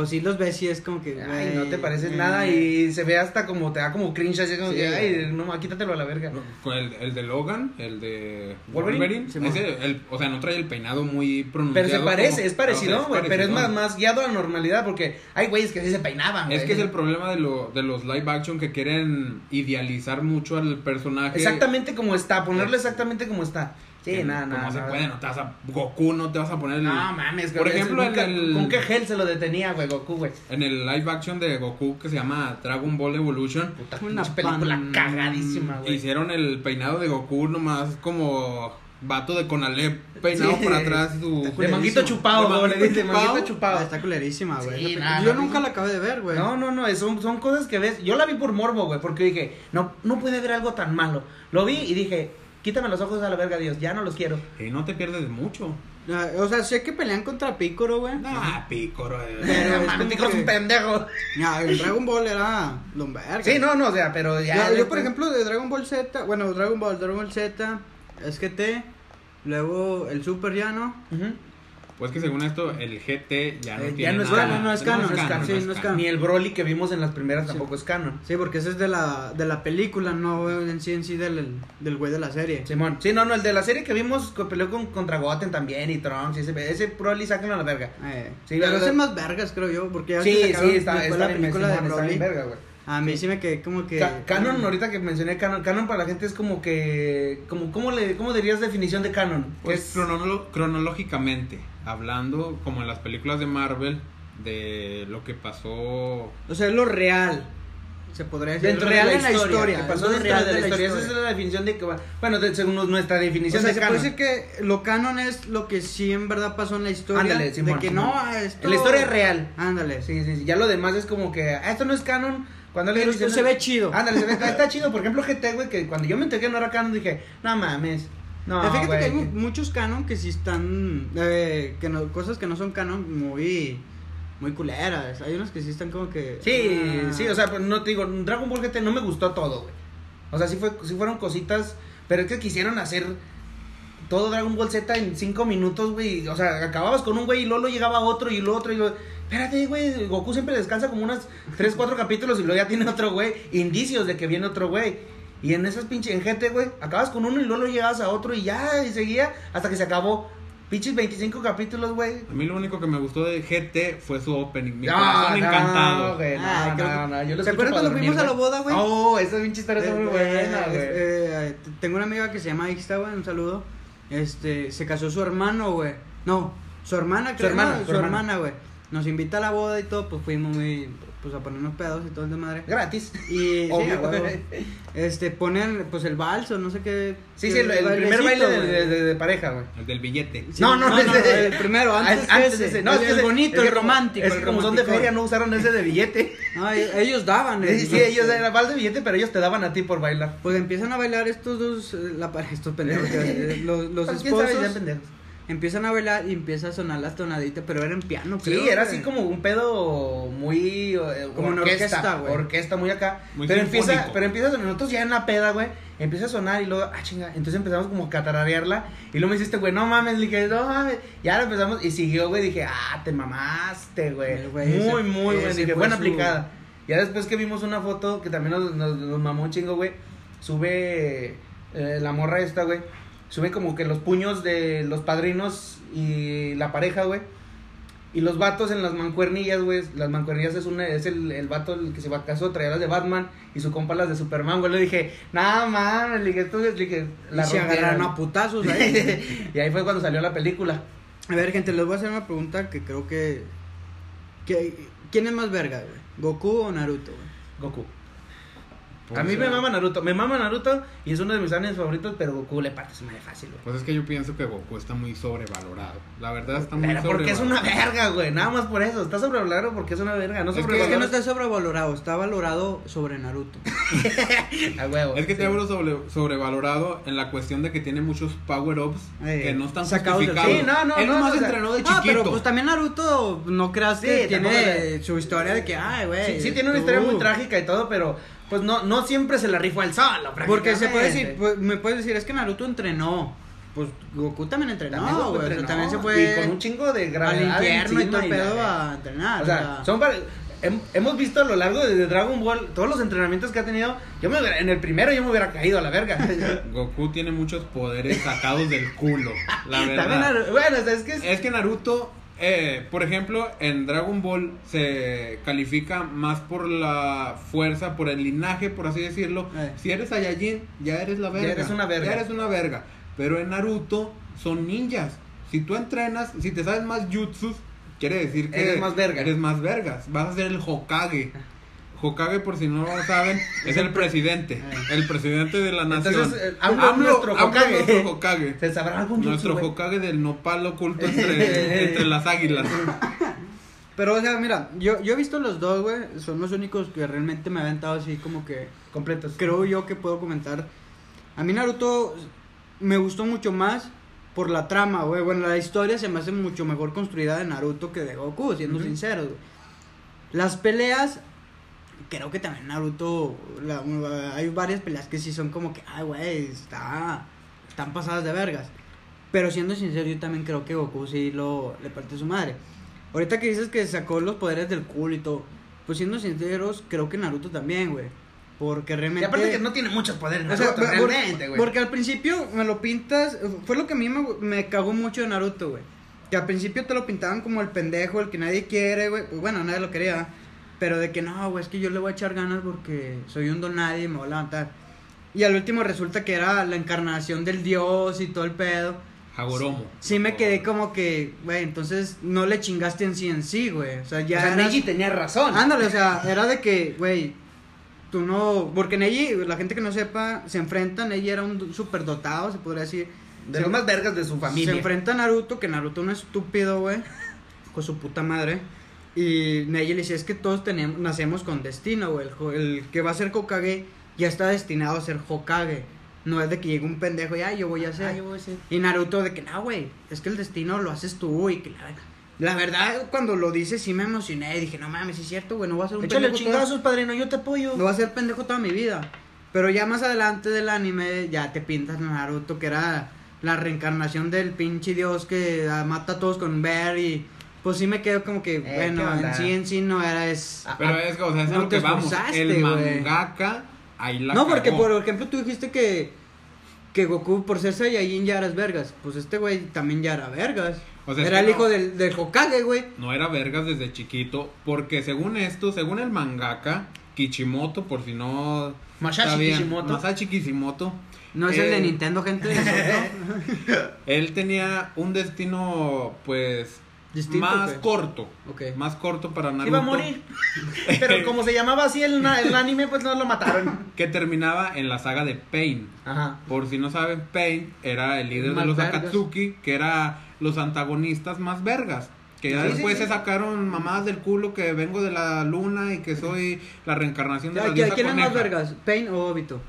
Pues sí los ves y es como que. Ay, no te pareces eh, nada y se ve hasta como, te da como cringe, así como Sí. que, ay, no, quítatelo a la verga. Con el, el de Logan, el de Wolverine. Wolverine, Simón. ese, el, o sea, no trae el peinado muy pronunciado. Pero se parece, como- es parecido, o sea, güey, pero es más, más guiado a la normalidad porque hay güeyes que sí se peinaban. Es que es el problema de, lo, de los live action que quieren idealizar mucho al personaje. Exactamente como está, ponerlo exactamente como está. Sí, Que nada, nada. se nada. puede, no te vas a. Goku no te vas a poner el. No mames, Por güey, ejemplo, nunca- en el- ¿con qué gel se lo detenía, güey, Goku, güey? En el live action de Goku que se llama Dragon Ball Evolution. Puta Una película pan- cagadísima, güey. Hicieron el peinado de Goku nomás como vato de Conalep peinado Sí. para atrás. Su... De manguito chupado, De güey, le manguito manguito Ah, chupado. está culerísima, güey. Sí, Yo no, nunca no. la acabé de ver, güey. No, no, no, son, son cosas que ves. Yo la vi por morbo, güey, porque dije, no, no puede haber algo tan malo. Lo vi y dije, quítame los ojos a la verga, Dios, ya no los quiero. Y no te pierdes de mucho. Ah, O sea, sé que pelean contra Picoro, güey. Ah, pícoro. eh. Pero No es un pendejo. Ya, el Dragon Ball era Lomberga. Sí, no, no, o sea, pero ya. Ya, yo, por ejemplo, de Dragon Ball Z, bueno, Dragon Ball, Dragon Ball Z, SGT, luego el Super ya, ¿no? Pues que según esto, el GT ya no Eh, ya tiene no es nada. canon, no es canon, no es canon, sí, no es canon. Ni el Broly que vimos en las primeras Sí. tampoco es canon. Sí, porque ese es de la, de la película, no en sí en sí del, del güey de la serie. Simón. Sí, no, no, el de la serie que vimos que peleó con, contra Goten también y Trunks y ese, ese Broly, sáquenlo a la verga. Eh, Sí, pero ese es más vergas, creo yo, porque ya Sí, sí, está, está la bien, película Simón, de está bien Broly. verga, güey. A mí sí me quedé como que... Ca- canon, ahorita que mencioné canon, canon para la gente es como que, como, ¿cómo le, cómo dirías definición de canon? Pues es- cronolo- cronológicamente, hablando como en las películas de Marvel, de lo que pasó O sea, es lo real, se podría decir. dentro real de la en la historia, historia. que pasó dentro real de la historia. Esa es la definición de que, bueno, de- según nuestra O definición sea, de se canon. puede decir que lo canon es lo que sí en verdad pasó en la historia. Ándale, Simón, de que Simón. no, esto... La historia es real. Ándale. Sí, sí, sí. Ya lo demás es como que, ah, esto no es canon. Cuando le dicen- se ve chido. Ándale, se ve, está chido. Por ejemplo, GT, güey, que cuando yo me enteré que no era canon, dije, no mames. No, Fíjate güey. que hay mu- muchos canon que sí están. eh, que no, cosas que no son canon muy. Muy culeras. Hay unos que sí están como que. Sí, ah, sí, o sea, pues no te digo, Dragon Ball GT no me gustó todo, güey. O sea, sí, fue, sí fueron cositas, pero es que quisieron hacer todo Dragon Ball Z en cinco minutos, güey. O sea, acababas con un güey y luego llegaba otro y luego otro y luego... Espérate, güey, Goku siempre descansa como unas 3, 4 capítulos y luego ya tiene otro güey. Indicios de que viene otro güey. Y en esas pinches, en GT, güey, acabas con uno y luego llegabas a otro y ya, y seguía hasta que se acabó. Pinches 25 capítulos, güey. A mí lo único que me gustó de GT fue su opening. Mi No, corazón no, encantado. güey, no, Ah, creo no, no, yo lo ¿Te acuerdas cuando dormir, fuimos a la güey. boda, güey? Oh, esa pinche historia está muy Eh, buena, güey. eh, t- tengo una amiga que se llama Ixta, güey, un saludo. Este, se casó su hermano, güey. No, su hermana, creo, hermana, no, su su hermana. hermana, güey. Nos invita a la boda y todo, pues fuimos muy, pues a ponernos pedos y todo el de madre. Gratis. Y sí, Obvio. huevo. este, ponen, pues el balso, no sé qué. Sí, qué sí, el, el primer baile de, güey. de- de- de pareja, güey. El del billete. Sí, No, no, no, ese- el primero, antes, Ah, que ese. No, es que el ese- bonito, el romántico. Es el como son de feria, no usaron ese de billete. No, e- ellos daban. Sí, el- sí, ellos eran vals de billete, pero ellos te daban a ti por bailar. Pues empiezan a bailar estos dos, eh, la pareja, estos pendejos, eh, los, los Pues, ¿quién sabe? Ya esposos. pendejos. Empiezan a bailar y empieza a sonar las tonaditas, pero era en piano, Sí, creo, era güey. así como un pedo muy eh, Como una orquesta, güey. orquesta muy acá. Muy pero empieza, pero empieza nosotros ya en la peda, güey, empieza a sonar y luego, ah, chinga, entonces empezamos como a catararearla y luego me hiciste, güey, no mames, le dije, no mames. Ya lo empezamos y siguió, güey, dije, ah, te mamaste, güey. Güey, Muy, ese- muy, güey, ese dije, fue buena su- aplicada. Ya después que vimos una foto que también nos, nos, nos mamó un chingo, güey, sube eh, la morra esta, güey, sube como que los puños de los padrinos y la pareja, güey. Y los vatos en las mancuernillas, güey. Las mancuernillas es, una, es el, el vato el que se va casó, traía las de Batman y su compa las de Superman, güey. Le dije, nada mames, le dije, tú, le dije, Y se agarraron a putazos ahí. y ahí fue cuando salió la película. a ver, gente, les voy a hacer una pregunta que creo que... que ¿Quién es más verga, güey? ¿Goku o Naruto, güey? Goku. Pues, a mí me mama Naruto. Me mama Naruto y es uno de mis animes favoritos, pero Goku le parte su madre fácil, güey. Pues es que yo pienso que Goku está muy sobrevalorado. La verdad está muy Pero porque es sobrevalorado. una verga, güey. Nada más por eso. Está sobrevalorado porque es una verga. No Es que- Es que no sobrevalorado. está sobrevalorado, está valorado sobre Naruto. A huevo. Es que te sí. hablo sobre, sobrevalorado en la cuestión de que tiene muchos power-ups Eh, que no están sacados del. Sí, no, no, Él no, nomás o sea, entrenó de Ah, chiquito. pero pues también Naruto, no creas que Sí, tiene tampoco su historia de que, ay, güey. Sí, sí tiene una tú- historia muy trágica y todo, pero pues no, no siempre se la rifó al solo. Porque se puede decir, pues, me puedes decir, es que Naruto entrenó. pues Goku también entrenó, También Goku güey. o sea, entrenó, también se fue Y con un chingo de al gravedad infierno y todo pedo a entrenar. O sea, son para- hem- hemos visto a lo largo de Dragon Ball todos los entrenamientos que ha tenido. Yo me hubiera- en el primero yo me hubiera caído a la verga. Goku tiene muchos poderes sacados del culo. La verdad. Bueno, o sea, es que es- Es que Naruto, eh, por ejemplo, en Dragon Ball se califica más por la fuerza, por el linaje, por así decirlo. Eh. Si eres Saiyajin, ya eres la verga. eres una verga. Ya eres una verga. Pero en Naruto son ninjas. Si tú entrenas, si te sabes más jutsus, quiere decir que Eres más verga. Eres más vergas. Vas a ser el Hokage. Hokage, por si no lo saben, es el presidente. El presidente de la nación. Entonces, eh, AMLO nuestro Hokage. nuestro Hokage. ¿Se sabrá algún Nuestro? Hokage del nopal oculto entre, entre las águilas. Pero, o sea, mira, yo, yo he visto los dos, güey. Son los únicos que realmente me han aventado así como que. completos. Creo yo que puedo comentar. A mí Naruto me gustó mucho más por la trama, güey. Bueno, la historia se me hace mucho mejor construida de Naruto que de Goku, siendo Ujú. sinceros, güey. Las peleas, creo que también Naruto, la- hay varias peleas que sí son como que, ay, güey, está, están pasadas de vergas. Pero siendo sincero, yo también creo que Goku sí lo, le parte su madre. Ahorita que dices que sacó los poderes del culo y todo, pues siendo sinceros, creo que Naruto también, güey. Porque Y realmente... aparte que no tiene muchos poderes, O sea, Naruto, realmente, güey. porque al principio me lo pintas, fue lo que a mí me, me cagó mucho de Naruto, güey. Que al principio te lo pintaban como el pendejo, el que nadie quiere, güey. Pues bueno, nadie lo quería. Pero de que no, güey, es que yo le voy a echar ganas porque soy un don nadie y me voy a levantar. Y al último resulta que era la encarnación del dios y todo el pedo. Hagoromo. Sí me quedé como que, güey, entonces no le chingaste en sí en sí, güey. O sea, ya o sea, eras- Neji tenía razón. Ándale, o sea, era de que, güey, tú no. Porque Neji, la gente que no sepa, se enfrenta. Neji era un superdotado, se podría decir. De se, los más vergas de su familia. se enfrenta a Naruto, que Naruto un estúpido, güey, con su puta madre. Y Neji le dice: Es que todos tenemos, nacemos con destino, güey. El, el que va a ser Hokage ya está destinado a ser Hokage. No es de que llegue un pendejo y, ay, yo voy a ser. Ah, yo voy a decir. Y Naruto de que, no, güey, es que el destino lo haces tú y que la, la verdad, cuando lo dice sí me emocioné. Dije, no mames, es cierto, güey, no va a ser un Échale pendejo toda- chingazos, padrino, yo te apoyo. no va a ser pendejo toda mi vida. Pero ya más adelante del anime, ya te pintas a Naruto, que era la reencarnación del pinche dios que mata a todos con Bear y... Pues sí me quedo como que, Eh, ¿qué bueno, en sí en sí no era es... Ah, Pero es, o sea, es no lo que vamos. El mangaka ahí la no, porque cagó. por ejemplo tú dijiste que... Que Goku por ser Saiyajin ya eras vergas. Pues este güey también ya era vergas. O sea, es era el no. hijo del, del Hokage, güey. No era vergas desde chiquito, porque según esto, según el mangaka, Kichimoto, por si no... Masashi sabían, Kishimoto. Masashi Kishimoto. No es el de Nintendo, gente. eso, ¿no? Él tenía un destino, pues, Distinto, más corto. Más corto para Naruto. Iba a morir. Pero como se llamaba así el, anime, pues no lo mataron. Que terminaba en la saga de Pain. Ajá. Por si no saben, Pain era el líder Más de los vergas. Akatsuki, que era los antagonistas más vergas. Que ya Sí, después sí. se sacaron mamadas del culo que vengo de la luna y que soy la reencarnación de la ¿A diosa quién es más vergas? ¿Pain o Obito?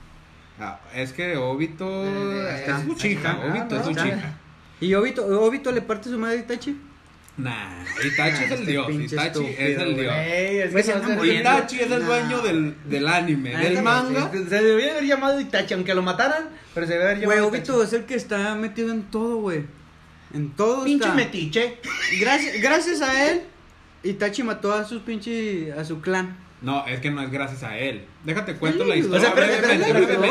Ah, es que Obito Eh, es chica, chingada, Obito es chica. ¿Y Obito, Obito le parte su madre a Itachi? Nah, Itachi es el Este dios, Itachi es el güey. dios. Güey, Güey. Itachi es el Nah. dueño del, del anime, del manga. Se debería haber llamado Itachi, aunque lo mataran, pero se debe haber Güey, llamado Obito es el que está metido en todo, güey. En todo Pinche está. metiche. Gracias, gracias a él, Itachi mató a sus pinche, a su clan. No, es que no es gracias a él. Déjate cuento Sí, la historia. O sea,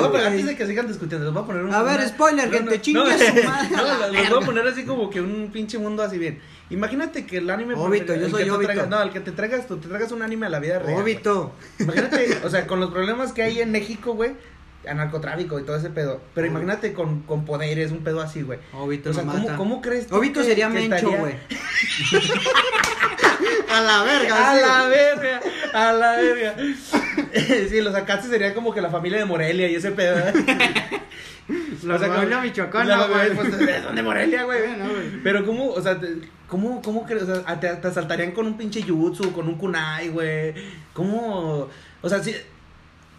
güey. antes de que sigan discutiendo, les voy a poner un. A ver, spoiler, gente, no, chingue no, su madre. No, los voy a poner así como que un pinche mundo así bien. Imagínate que el anime. Obito, yo soy Obito. traigas- no, el que te traigas, tú te traigas un anime a la vida real. güey. Obito. Imagínate, o sea, con los problemas que hay en México, güey, a narcotráfico y todo ese pedo. Pero imagínate con, con poderes, un pedo así, güey. Obito O sea, ¿cómo, mata. ¿cómo crees tú Obito que- sería que Mencho, güey. a la verga, A sí. la verga, a la verga. Sí, los Akatsu sería como que la familia de Morelia y ese pedo. ¿eh? La O sea, como- michoacana, la- güey. pues, ¿de dónde Morelia, güey? Güey. Pero cómo, o sea, cómo, cómo crees, o sea, te, te asaltarían con un pinche jutsu, con un kunai, güey. ¿Cómo? O sea, sí,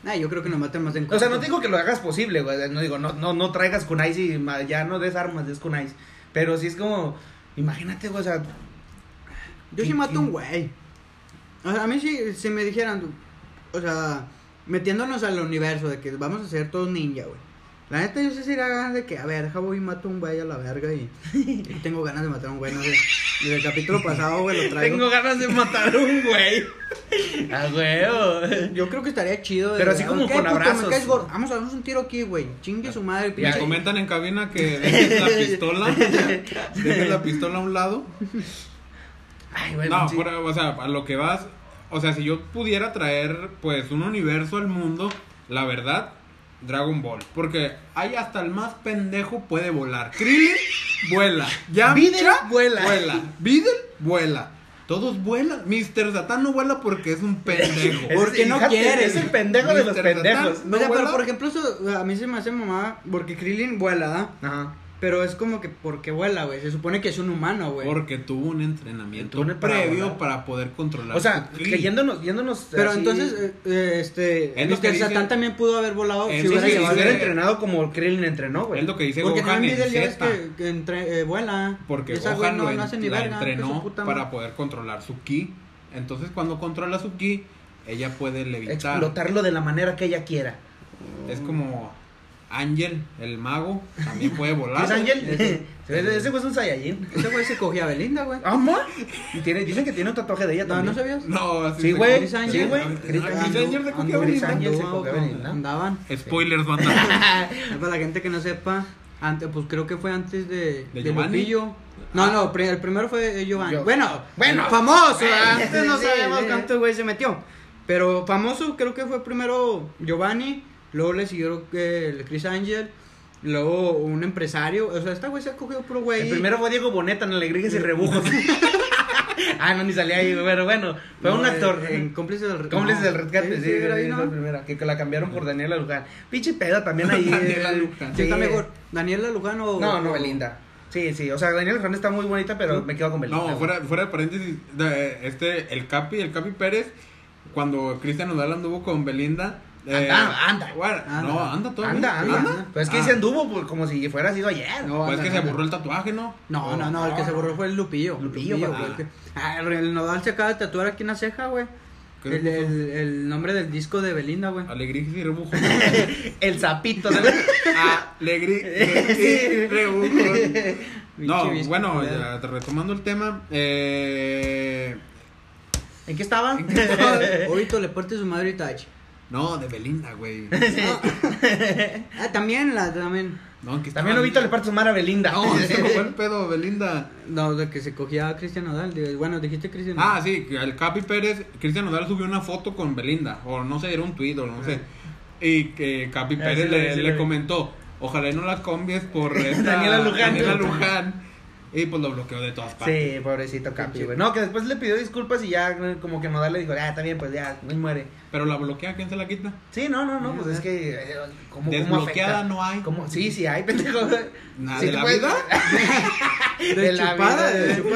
Nah, yo creo que nos matan más en o sea, no digo que lo hagas posible, güey. No digo, no, no, no traigas kunais y ya no des armas, des kunais. Pero sí es como, imagínate, güey, o sea, Yo sí mato un güey. O sea, a mí sí, si me dijeran, o sea, metiéndonos al universo de que vamos a ser todos ninja, güey. La neta, yo sí sería ganas de que, a ver, voy y mato a un güey a la verga y, y tengo ganas de matar a un güey, no sé. Desde el capítulo pasado, güey, lo traigo. Tengo ganas de matar a un güey. A huevo. Yo creo que estaría chido. de- Pero así como ¿Qué, con? Me abrazos. Vamos a darnos un tiro aquí, güey. Chingue su madre, Me pinche. comentan en cabina que dejes la pistola. dejes la pistola a un lado. Ay, güey. No, o sea, a lo que vas. O sea, si yo pudiera traer, pues, un universo al mundo, la verdad, Dragon Ball. Porque hay hasta el más pendejo puede volar. Krillin vuela. Yamcha vuela. vuela. Videl vuela. Todos vuelan. Mr. Satan no vuela porque es un pendejo. Porque no quiere. Es el pendejo de los pendejos. Satan. O sea, ¿No pero por ejemplo, eso a mí se me hace mamada porque Krillin vuela, ¿da? Ajá. Pero es como que porque vuela, güey. Se supone que es un humano, güey. Porque tuvo un entrenamiento Tuvo para previo volar. para poder controlar. O sea, que yéndonos, yéndonos. Pero así- entonces, eh, eh, este. Es lo que Mr. dice- Satan también pudo haber volado Es si lo hubiera si entrenado como Krillin entrenó, güey. Es lo que dice Porque Gohan también en Z. que, que entre- eh, vuela. Porque Esa Gohan no, no hace ni la verga. entrenó puta para poder controlar su ki. Entonces, cuando controla su ki, ella puede levitar. Explotarlo de la manera que ella quiera. Es como Ángel, el mago, también puede volar. ¿Qué es Ángel? Ese- Ese ese güey es un Saiyajin. Ese güey se cogía a Belinda, güey. ¿Amor? Y tiene, dicen que tiene un tatuaje de ella No, también. ¿no sabías? No, así Sí, güey. Sí, Angel. güey. Ah, Chris. Angel se cogió a Chris Belinda. Angel se cogió a Belinda. Andaban. Spoilers, banda. Para la gente que no sepa, antes, pues creo que fue antes de, ¿De de Giovanni? Lupillo. No, no, pri- el primero fue Giovanni. Yo- Bueno, Bueno. bueno, famoso. Antes no Sí, sabíamos sí. cuántos güey se metió. Pero famoso creo que fue primero Giovanni, luego le siguió eh, el Chris Angel, luego un empresario. O sea, esta güey se ha cogido puro güey. El primero fue Diego Boneta en Alegrías y Rebujos. ah, no, ni salía ahí, güey, pero bueno, fue No, un actor. En, en Cómplices del Rescate. Cómplices del rescate, sí, sí, ahí, sí, ¿no? fue la primera, que, que la cambiaron por Daniela Luján. Pinche pedo también ahí. Daniela eh, Luján. Sí, está mejor. Daniela Lujano. No, no, Belinda. Sí, sí, o sea, Daniela Luján está muy bonita, pero me quedo con Belinda. No, fuera, fuera de paréntesis, de- este, el Capi, el Capi Pérez, cuando Cristian Nodal anduvo con Belinda. Eh, Anda, anda. bueno, Anda. no, anda todavía. Anda, anda. Pues es que Ah, se anduvo pues, como si fuera sido ayer. No, Pues anda, que se anda. borró el tatuaje, ¿no? No, no, no, el que se borró fue el Lupillo. Lupillo, papá. el que- Ah, el, Nodal se acaba de tatuar aquí en la ceja, güey. ¿Qué El, el, el nombre del disco de Belinda, güey. Alegría y rebujo. El sapito. ¿sabes? Alegría y rebujo. No, bueno, ya, retomando el tema, eh, ¿En qué estaba? Ahorita le parte su madre y Itachi. No, de Belinda, güey. Ah, también la, también. No, que También ahorita le parte su madre a Belinda. No, fue el pedo, Belinda. No, de que se cogía a Cristian Nodal. de- bueno, dijiste Cristian Nodal. Ah, sí, que el Capi Pérez, Cristian Nodal subió una foto con Belinda, o no sé, era un tweet o no sé. Y que Capi Ah, Pérez sí lo vi, le, sí lo le vi. comentó, ojalá y no la cambies por esta Daniela Luján. Daniela Luján. Y pues lo bloqueó de todas partes. Sí, pobrecito Capi, güey. No, que después le pidió disculpas y ya eh, como que Nodal le dijo, ah, está bien, pues ya, no muere. Pero la bloquea, ¿quién se la quita? Sí, no, no, no, pues es que... eh, ¿Cómo, Desbloqueada no hay. ¿Cómo? Sí, sí hay, pendejo. Nada Sí, de la puedes- vida. de la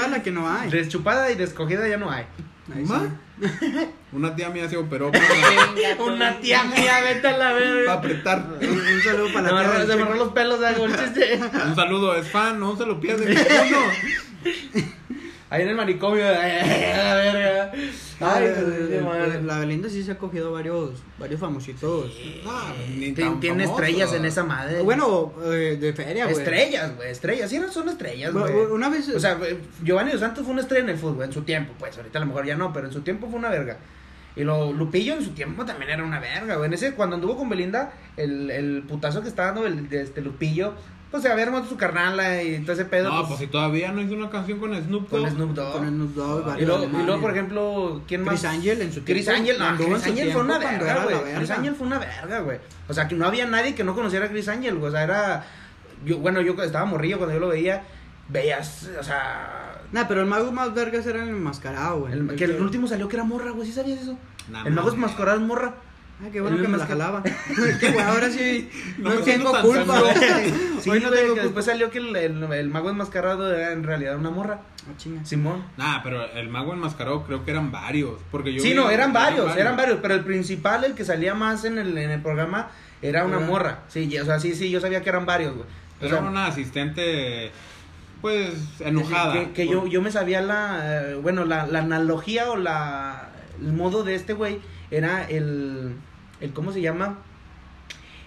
la que no hay. Deschupada y descogida ya no hay. Ahí ¿Ma? sí. Una tía mía se operó para, Una tía mía, vete a la para verga. apretar. Un, un saludo para la tía se agarró los pelos, el chiste. Un saludo, es fan, no se lo pierde ninguno. Ahí en el manicomio, la verga. Ay, madre. la Belinda sí se ha cogido varios, varios famositos. Ah, Tiene famoso. estrellas en esa madre. Bueno, eh, de feria, güey. Estrellas, güey, estrellas. Sí, no son estrellas, güey. Una vez. O sea, Giovanni Dos Santos fue una estrella en el fútbol, en su tiempo, pues. Ahorita a lo mejor ya no, pero en su tiempo fue una verga. Y lo Lupillo en su tiempo también era una verga, güey. En ese, cuando anduvo con Belinda, el, el putazo que estaba dando el, este Lupillo, pues se había armado su carnala y todo ese pedo. No, pues, pues si todavía no hizo una canción con Snoop Dogg. con Snoop Dogg. con Snoop Dogg, Y varios luego, y alemanes. luego, por ejemplo, ¿quién más? Chris Angel en su Chris tiempo, Angel, no, anduvo en Chris Angel fue una verga, güey. Chris Angel fue una verga, güey. O sea, que no había nadie que no conociera a Chris Angel, güey. O sea, era. Yo, bueno, yo estaba morrillo cuando yo lo veía. Veías, o sea. Nah, pero el mago más vergas era el enmascarado, güey. el- que el último salió que era morra, güey. ¿Sí sabías eso? Nah, el mago es mames. mascarado es morra. Ah, qué bueno que me la jalaba. Qué ahora sí. No tengo culpa. Sí, Hoy no güey, tengo que culpa. después salió que el, el, el mago enmascarado era en realidad una morra. Ah, chinga. Simón. Nah, pero el mago enmascarado creo que eran varios. Porque yo Sí, no, eran varios, eran varios, pero el principal, el que salía más en el, en el programa, era una Era- morra. Sí, y- o sea, sí, sí, yo sabía que eran varios, güey. O Era sea, una asistente, pues, enojada. Que, que yo, yo me sabía la, eh, bueno, la, la analogía o la, el modo de este güey era el, el, ¿cómo se llama?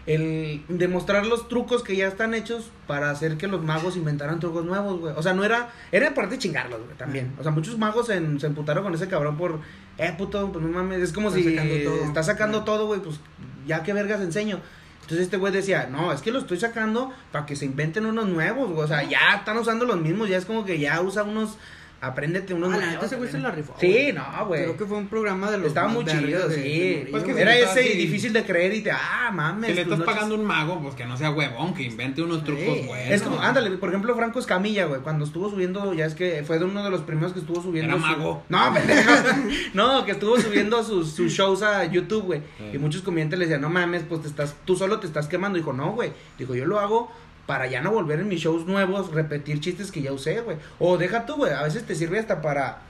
el demostrar los trucos que ya están hechos para hacer que los magos inventaran trucos nuevos, güey. O sea, no era, era parte de chingarlos, güey, también. O sea, muchos magos se, se emputaron con ese cabrón por, eh, puto, pues no mames, es como Está si sacando todo. está sacando todo, güey, pues ya qué vergas enseño. Entonces este güey decía, no, es que lo estoy sacando para que se inventen unos nuevos, güey. O sea, ya están usando los mismos, ya es como que ya usa unos, apréndete unos Ah, la nuevos. neta ese güey se la rifó. Sí, güey. no, güey. Creo que fue un programa de los. Estaba muy vergas chido, de- sí. de Pues que. Era ese y difícil de creer y te, ah, mames. Si le tus estás noches- pagando un mago, pues que no sea huevón, que invente unos trucos Sí. buenos. Es como, ándale, por ejemplo, Franco Escamilla, güey, cuando estuvo subiendo, ya es que fue de uno de los primeros que estuvo subiendo. Era su- mago. No, pendejo. no, que estuvo subiendo sus, sus shows a YouTube, güey. Sí. Y muchos comediantes le decían, no mames, pues te estás, tú solo te estás quemando. Dijo, no, güey. Dijo, yo lo hago para ya no volver en mis shows nuevos, repetir chistes que ya usé, güey. O deja tú, güey, a veces te sirve hasta para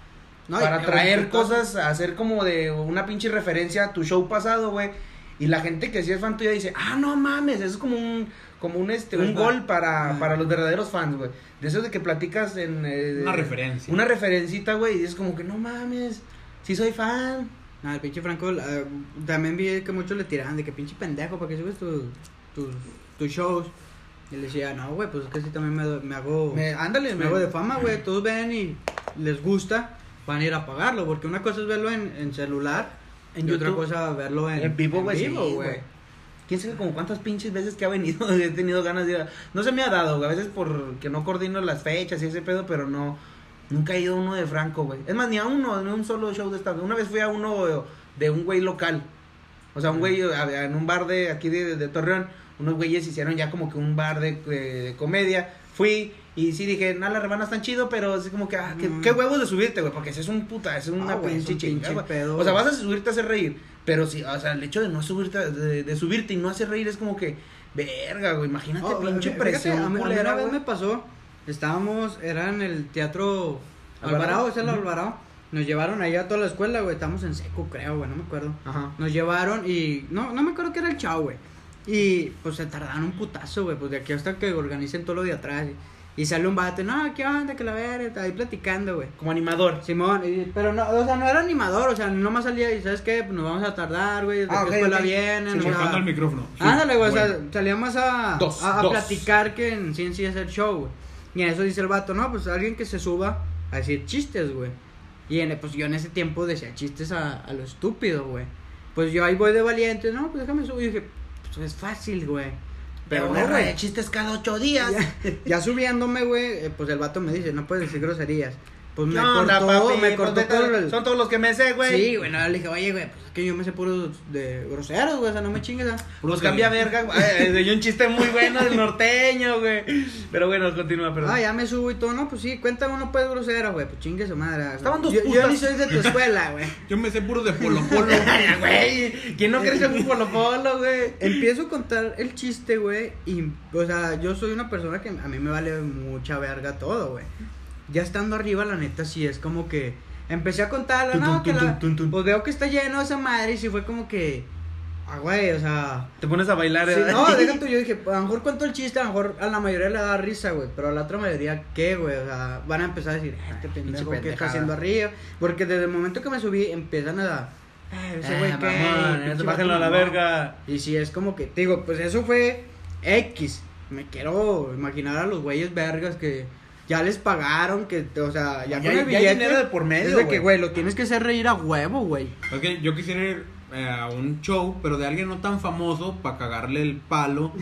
No, para traer cosas, hacer como de una pinche referencia a tu show pasado, güey. Y la gente que sí es fan tuya dice, ah, no mames, eso es como un, como un, este, un Pues, gol para, para los verdaderos fans, güey. De esos de que platicas en... eh, Una referencia. Una referencita, güey, y es como que, no mames, sí soy fan. No, el pinche Franco, eh, también vi que muchos le tiraban de que pinche pendejo, ¿para qué subes tus tus tus shows? Y le decía, no, güey, pues es que sí también me, me hago Me, ándale, me hago de fama, güey. Todos ven y les gusta, van a ir a pagarlo. Porque una cosa es verlo en, en celular En y otra YouTube. cosa verlo en, En vivo, güey, sí. Quién sabe como cuántas pinches veces que ha venido, he tenido ganas de ir a- No se me ha dado, güey, a veces porque no coordino las fechas y ese pedo, pero no... Nunca he ido a uno de Franco, güey. Es más, ni a uno, ni a un solo show de esta. Una vez fui a uno de un güey local. O sea, un güey en un bar de aquí de, de Torreón. Unos güeyes hicieron ya como que un bar de, de- de comedia. Fui y sí dije, no, las rebanas están chido, pero así como que, ah, qué, Mm. qué huevos de subirte, güey, porque ese es un puta, es una Ah, güey, es pinche un pinche pedo. O sea, vas a subirte a hacer reír, pero sí, o sea, el hecho de no subirte, de, de subirte y no hacer reír es como que, verga, güey, imagínate Oh, pinche fíjate, presión a mí- a mí culera, una vez me pasó, estábamos, era en el teatro Alvarado. Alvarado, es el. Alvarado. Nos llevaron ahí a toda la escuela, güey, estamos en seco, creo, güey, no me acuerdo. Ajá. Nos llevaron y no, no me acuerdo que era el chao, güey. Y pues se tardaron un putazo, güey, pues de aquí hasta que organicen todo lo de atrás. Y, y sale un vato, no, ¿qué onda? Que la verga, está ahí platicando, güey. Como animador. Simón, y- pero no, o sea, no era animador, o sea, nomás salía y, ¿sabes qué? Pues nos vamos a tardar, güey, de Ah, qué ok, escuela ok. vienen, Sí, o sea, Chocando el micrófono. Sí, Ándale, güey, o sea, salía más a, Dos, a, a dos. platicar que en sí en sí hacer show, güey. Y en eso dice el vato, no, pues alguien que se suba a decir chistes, güey. Y en, pues yo en ese tiempo decía chistes a, a lo estúpido, güey. Pues yo ahí voy de valiente, no, pues déjame subir. Y dije, pues es fácil, güey. Pero, no, güey, chistes cada ocho días. Ya, ya subiéndome, güey, eh, pues el vato me dice, no puedes decir groserías. Pues me ¿Qué onda, cortó, papi? me Pues cortó vete, todo el... Son todos los que me sé, güey. Sí, güey, no, le dije, oye, güey, pues es que yo me sé puros de groseros, güey, o sea, no me chingues. Los cambia verga, güey. Ay, Hay un chiste muy bueno del norteño, güey. Pero bueno, continúa, perdón. Ah, ya me subo y todo, no, pues sí, cuéntame uno pues grosero, güey, pues chingue su madre. Estaban dos yo, yo putas. ni soy de tu escuela, güey. Yo me sé puro de Polo Polo. Güey. ¿Quién no crece un polo polo, güey? Empiezo a contar el chiste, güey, y, o sea, yo soy una persona que a mí me vale mucha verga todo, güey. Ya estando arriba, la neta, sí es como que empecé a contarla, Tun, no, tun, que tun, la, pues veo que está lleno esa madre y sí fue como que, ah, güey, o sea, Te pones a bailar, Sí, ¿eh? no, deja tú, yo dije, a lo mejor cuento el chiste, a lo mejor a la mayoría le da risa, güey, pero a la otra mayoría, ¿qué, güey? O sea, van a empezar a decir, "Eh, este pendejo, ¿qué está haciendo arriba? Porque desde el momento que me subí, empiezan a, "Eh, ese güey, Ah, ¿qué? bájenlo a la mamón". verga. Y si es como que, te digo, pues eso fue X. Me quiero imaginar a los güeyes vergas que ya les pagaron, que, o sea, ya, Ya- con el ya hay billete. dinero de por medio, Es de güey. que, güey, lo tienes que hacer reír a huevo, güey. Es que yo quisiera ir eh, a un show, pero de alguien no tan famoso, para cagarle el palo.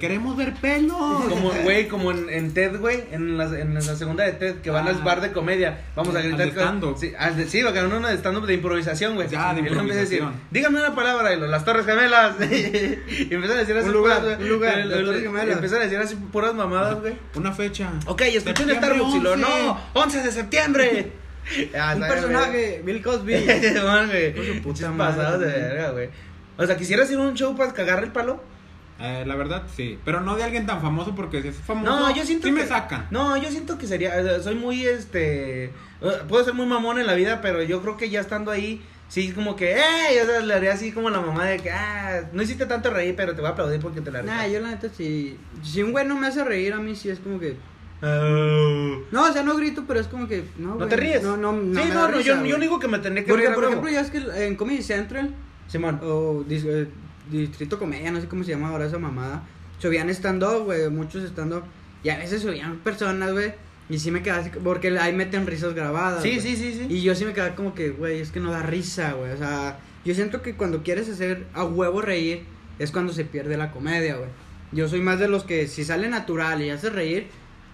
Queremos ver pelos. Como, güey, como en, en TED, güey, en la, en la segunda de TED, que van Ah. al bar de comedia. Vamos a Al gritar. de stand-up. Sí, al sí, porque uno de stand-up de improvisación, güey. Ya, de a decir, improvisación. dígame una palabra, y lo- las Torres Gemelas. y empiezan a decir así Un lugar, puras- un lugar, las el- Torres Gemelas. Empiezan a decir así puras mamadas, güey. Una fecha. Ok, escuché en Septiembre Starbucks y lo, 11. no, 11 de septiembre. Un personaje, Bill Cosby. güey. Pasados de verga, güey. O sea, ¿quisieras ir a un show para cagarle el palo? Eh, la verdad, sí. Pero no de alguien tan famoso, porque si es famoso, No, yo siento sí que me sacan. No, yo siento que sería soy muy este eh, puedo ser muy mamón en la vida, pero yo creo que ya estando ahí sí como que eh, o sea, le haría así como la mamá de que ah, no hiciste tanto reír, pero te voy a aplaudir porque te la Nah, rifaste". yo la neta sí. Si un güey no me hace reír, a mí sí es como que. Oh. No, o sea, no grito, pero es como que. No, ¿No güey, te ríes? No, no, no. sí, no, no, risa, yo, yo no digo que me tendría que Porque, reír, por ejemplo, ya es que en Comedy Central Simón. o eh, Distrito Comedia, no sé cómo se llama ahora esa mamada. Subían stand-up, güey, muchos stand-up. Y a veces subían personas, güey. Y sí me quedaba así, porque ahí meten risas grabadas. Sí, sí, sí, sí. Y yo sí me quedaba como que, güey, es que no da risa, güey. O sea, yo siento que cuando quieres hacer a huevo reír, es cuando se pierde la comedia, güey. Yo soy más de los que si sale natural y hace reír,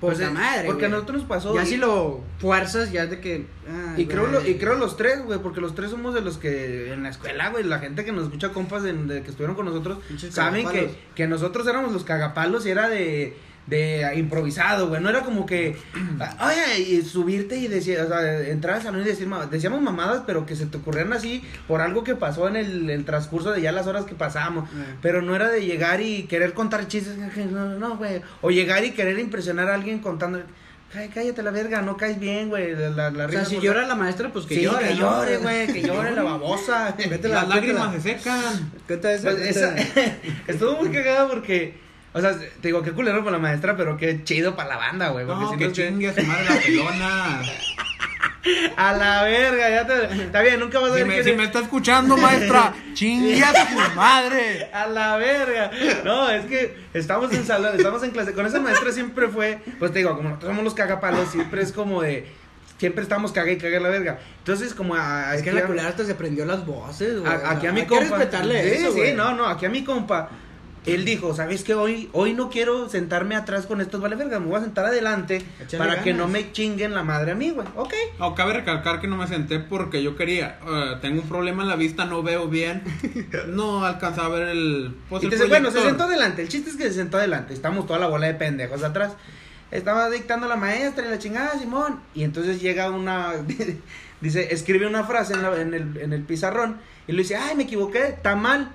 pues la madre. Porque a nosotros nos pasó. Ya y- si lo fuerzas, ya es de que. ah, Y creo, lo- y creo los tres, güey, porque los tres somos de los que en la escuela, güey, la gente que nos escucha compas de, de que estuvieron con nosotros, Pinches saben que, que nosotros éramos los cagapalos y era de, de improvisado, güey, no era como que, oye, y subirte y decir, o sea, entrar al salón y decir, decíamos mamadas, pero que se te ocurrieran así por algo que pasó en el, el transcurso de ya las horas que pasamos. Eh. Pero no era de llegar y querer contar chistes, no, no, güey. O llegar y querer impresionar a alguien contando, "Ay, cállate la verga, no caes bien, güey. La, la O sea, si por- llora la maestra, pues que sí, llore. que llore, güey, que llore la babosa. Vete Las la- lágrimas se secan. Estuvo muy cagada porque, o sea, te digo, qué culero para la maestra, pero qué chido para la banda, güey. porque No, siento que chingue a su madre la pelona. A la verga, ya te... Está bien, nunca vas a Si ver me, quién si es- me está escuchando, maestra, chingue a su madre. A la verga. No, es que estamos en salón, estamos en clase. Con esa maestra siempre fue, pues te digo, como nosotros somos los cagapalos, siempre es como de. Siempre estamos caga y caga la verga. Entonces, como a. Es que la a- culera hasta se prendió las voces, güey. a- aquí a mi hay que compa. respetarle sí, eso, sí, no, no, aquí a mi compa. Él dijo, ¿sabes qué? Hoy, hoy no quiero sentarme atrás con estos vale verga, me voy a sentar adelante para que no me chinguen la madre a mí, güey. Ok. No, cabe recalcar que no me senté porque yo quería. eh, tengo un problema en la vista, no veo bien. No alcanzaba a ver el. Pues, Y el te dice, bueno, se sentó adelante. El chiste es que se sentó adelante. Estamos toda la bola de pendejos atrás. Estaba dictando la maestra y la chingada, Simón. Y entonces llega una. dice, escribe una frase en, la- en el, en el pizarrón. Y le dice, ay, me equivoqué, está mal.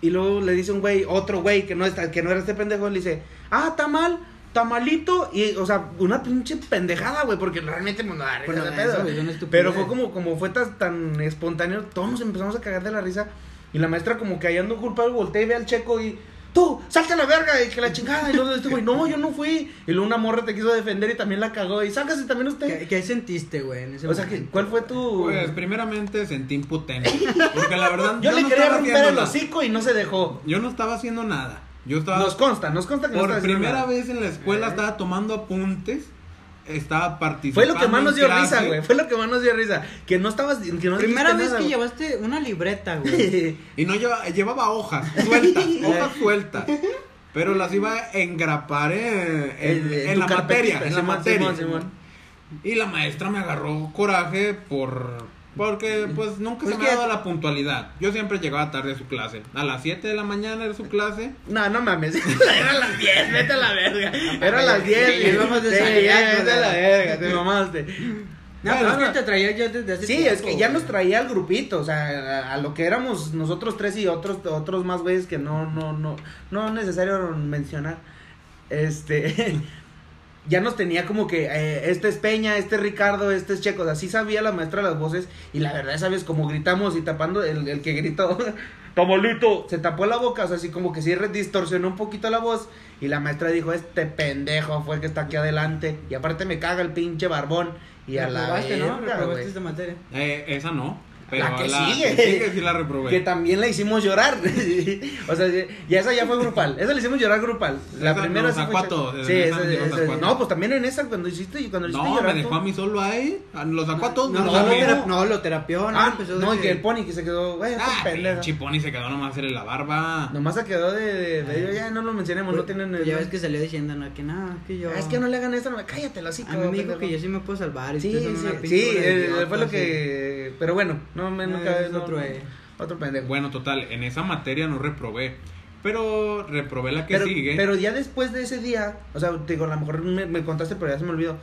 Y luego le dice un güey, otro güey que no, está, que no era este pendejo, le dice, ah, está mal, está malito. Y, o sea, una pinche pendejada, güey, porque realmente me da risa Bueno, eso, pedo. Pero fue como, como fue tan, tan espontáneo, todos nos empezamos a cagar de la risa. Y la maestra como que hallando culpable voltea y ve al checo y... Tú, salte a la verga y que la chingada. Y luego este güey, no, yo no fui. Y luego una morra te quiso defender y también la cagó. Y sácase también usted. ¿Qué, qué sentiste, güey, en ese O sea, que, momento? ¿cuál fue tu...? Pues primeramente sentí impotente. Porque la verdad. yo, le no quería estaba romper el hocico y no se dejó. Yo no estaba haciendo nada. Yo estaba. Nos consta, nos consta que no por estaba haciendo primera nada. vez en la escuela estaba tomando apuntes. Estaba Fue participando. lo que más nos dio clase. risa, güey. Fue lo que más nos dio risa. Que no estabas... Que no Primera vez nada, que güey. llevaste una libreta, güey. Y no llevaba, llevaba hojas sueltas, hojas sueltas. Pero las iba a engrapar en, en- En- en en la materia. En la Simón, materia. Simón, Simón. Y la maestra me agarró coraje por. Porque pues nunca Pues se me ha dado la puntualidad. Yo siempre llegaba tarde a su clase. A las 7 de la mañana era su clase. No, no mames. Era a las 10, vete a la verga. Era a las 10. Sí, íbamos de vete a la verga, te mamaste. No, pero es no. que te traía yo desde hace Sí, tiempo, es que ya nos traía al grupito, o sea, a, a lo que éramos nosotros tres y otros otros más güeyes que no no no no es necesario mencionar. Este ya nos tenía como que eh, este es Peña, este es Ricardo, este es Checo, así sabía la maestra las voces y la verdad sabes como gritamos y tapando el, el que gritó Tamalito, se tapó la boca, o sea, así como que sí distorsionó un poquito la voz y la maestra dijo, este pendejo fue el que está aquí adelante y aparte me caga el pinche barbón y a la ¿no? Reprobaste esta materia. Eh, esa no. Pero La que la sigue. que sigue sí la reprobé. Que también la hicimos llorar. o sea, ya esa ya fue grupal. Esa la hicimos llorar grupal. La Esa primera nos sí fue a todos, cha- en Sí, esa esa- esa- No, pues también en esa cuando hiciste cuando hiciste No, me llorar. dejó tú. a mí solo ahí. Lo sacó a todos. No, no, a lo no, lo terapió, no, Ah, empezó no, y que el pony que se quedó, güey, Ah, pendejo. Chiponi se quedó nomás hacerle la barba. Nomás se quedó de, de, ya no lo mencionemos, no tienen Pues ya ves que salió diciendo, no, que nada, que yo... Ah, es que no le hagan esto, no, cállate la A mí me dijo que yo sí me puedo salvar Sí, sí, sí, eh, fue lo que pero bueno, no me Ah, nunca es no, otro, no, eh. otro pendejo. Bueno, total, en esa materia no reprobé. Pero reprobé la que pero, sigue. pero ya después de ese día, o sea, te digo, a lo mejor me, me contaste, pero ya se me olvidó.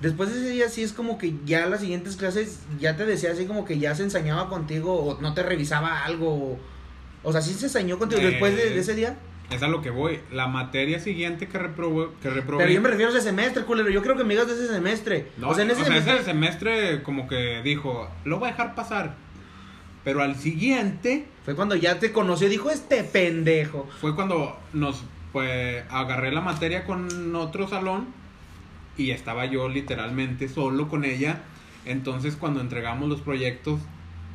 Después de ese día sí es como que ya las siguientes clases ya te decía así como que ya se ensañaba contigo o no te revisaba algo. O, o sea, sí se ensañó contigo Eh, después de, de ese día. Es a lo que voy. La materia siguiente que reprobé. Que reprobé Pero yo me refiero a ese semestre, culero. Yo creo que me digas de ese semestre. No, o sea, en ese semestre. ese semestre como que dijo, lo voy a dejar pasar. Pero al siguiente Fue cuando ya te conoció dijo este pendejo. fue cuando nos pues agarré la materia con otro salón y estaba yo literalmente solo con ella. Entonces cuando entregamos los proyectos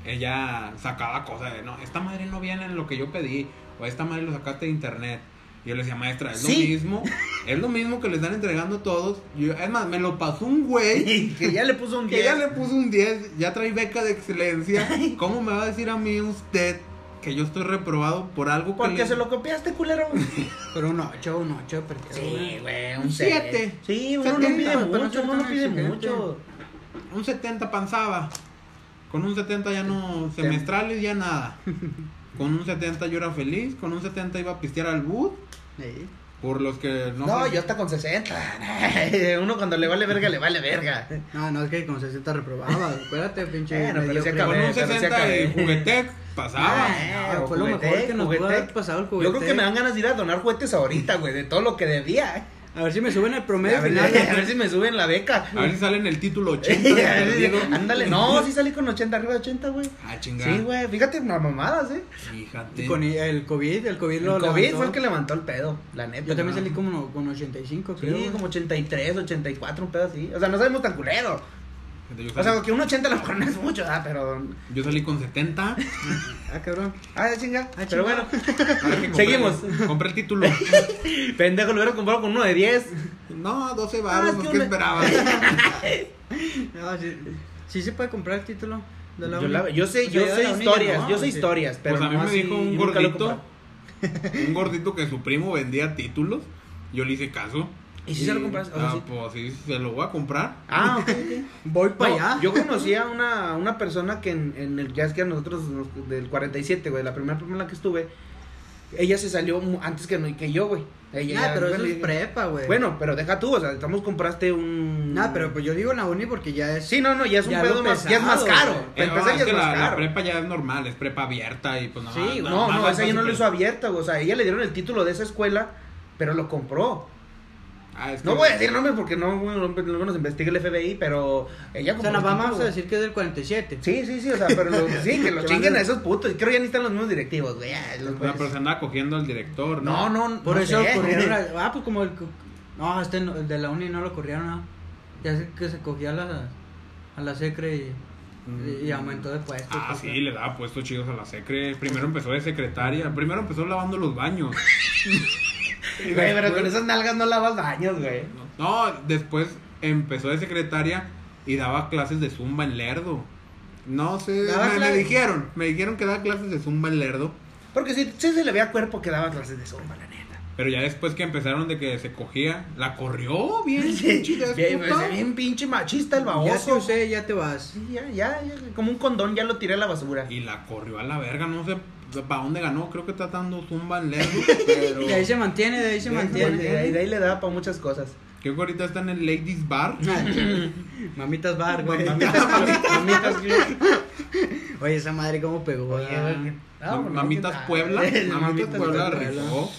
ella sacaba cosas de, no, esta madre no viene en lo que yo pedí, o esta madre lo sacaste de internet. Y yo le decía, maestra, es Sí. lo mismo, es lo mismo que le están entregando todos. Yo, es más, me lo pasó un güey que ya le puso un que 10. ya le puso un 10, ya trae beca de excelencia. ¿Cómo me va a decir a mí usted que yo estoy reprobado por algo que Porque le- se lo copiaste, culero. Pero un 8, un 8, porque. Sí, güey, Un un siete. 7. Sí, uno no Setenta, pide no mucho, uno no pide mucho. Un 70 panzaba. Con un 70 ya no semestrales, ya nada. Con un 70 yo era feliz, con un 70 iba a pistear al boot. Sí. Por los que no No, yo hasta con 60. Uno cuando le vale verga, le vale verga. No, no, es que con 60 reprobaba. Acuérdate, pinche. Bueno, pero mediocre. sí Con acabé, un pero sí 60 acabé. y juguetec pasaba. Ah, fue lo juguetec, mejor que nos juguetec. haber pasado el Yo creo que juguetec. me dan ganas de ir a donar juguetes ahorita, güey, de todo lo que debía. A ver si me suben el promedio A ver, final. a ver si me suben la beca. A ver si sale en el título 80. A de ver si- perdido. Ándale, no, sí salí con 80, arriba de 80, güey. Ah, chingada. Sí, güey, fíjate, una mamadas, eh. Fíjate. Con el COVID, el COVID El lo COVID levantó. fue el que levantó el pedo, la neta. Yo también no. salí como con 85, creo. Sí, como 83, 84, un pedo así. O sea, no sabemos tan culero. Yo O sea, que un 80 a lo mejor no es mucho, ah, pero. yo salí con 70. Ah, cabrón. Ah, chinga. Ah, pero bueno, Seguimos. Compré el título. pendejo, lo hubiera comprado con uno de 10. No, 12 Ah, baros, es pues, que ¿qué una- esperaba? No, sí, sí se puede comprar el título de la Yo, uni. la- yo sé, yo sé historias, no, yo sé sí. historias, pero pues a mí no me dijo un gordito, un gordito que su primo vendía títulos. Yo le hice caso. ¿Y si se lo compras? O sea, ah, sí. pues sí, se lo voy a comprar. Ah, ok. Voy para No, allá. Yo conocí a una, una persona que en, en el jazz que a nosotros, nos- del 47, güey, la primera persona en la que estuve, ella se salió antes que, no- que yo, güey. Ella Nah, ya- pero eso es prepa, güey. Bueno, pero deja tú, o sea, estamos compraste un... Nah, pero pues yo digo la uni porque ya es. Sí, no, no, ya es un pedo más, ya es más caro. Eh, ah, es que más la, prepa ya es normal, es prepa abierta y pues nada Sí, más- no, nada no, esa ella no lo hizo abierta, güey, o sea, ella le dieron el título de esa escuela, pero lo compró. Ah, es No que- voy a decir nombres porque no, nos investiga el FBI, pero ella O compró sea, vamos a decir que es del 47. Sí, sí, sí, o sea, pero lo- sí, que lo Que chinguen a- esos putos. Creo ya ni están los mismos directivos, güey. los O se andaba cogiendo al director, No, ¿no? no, Por no eso sé. corrieron a- Ah, pues como el. No, este no- el de la uni no lo corrieron, ¿no? Ya sé que se cogía a la, a la secre y, y aumentó de puesto. Ah, sí, le daba puestos chidos a la secre. Primero empezó de secretaria. Primero empezó lavando los baños. Güey, pero después- con esas nalgas no lavas baños, güey. No, después empezó de secretaria y daba clases de zumba en Lerdo. No sé, me, dijeron, me dijeron que daba clases de zumba en Lerdo. Porque sí se le veía cuerpo que daba clases de zumba. Pero ya después que empezaron de que se cogía, la corrió bien, Sí, pinche bien, déspota. bien pinche machista el Ya te baboso. usé, ya te vas. Sí, ya, ya, ya, como un condón, ya lo tiré a la basura. Y la corrió a la verga, no sé para dónde ganó, creo que está dando zumba en Lerdo, pero Y ahí se mantiene, de ahí se De mantiene. de ahí- de ahí le da para muchas cosas. creo que ahorita está en el Ladies Bar. Mamitas bar, güey. Mamitas, mamitas, Oye, esa madre cómo pegó. Oye, ah. no, Mamitas. Puebla, Mamitas Mamitas Puebla Puebla. rifó.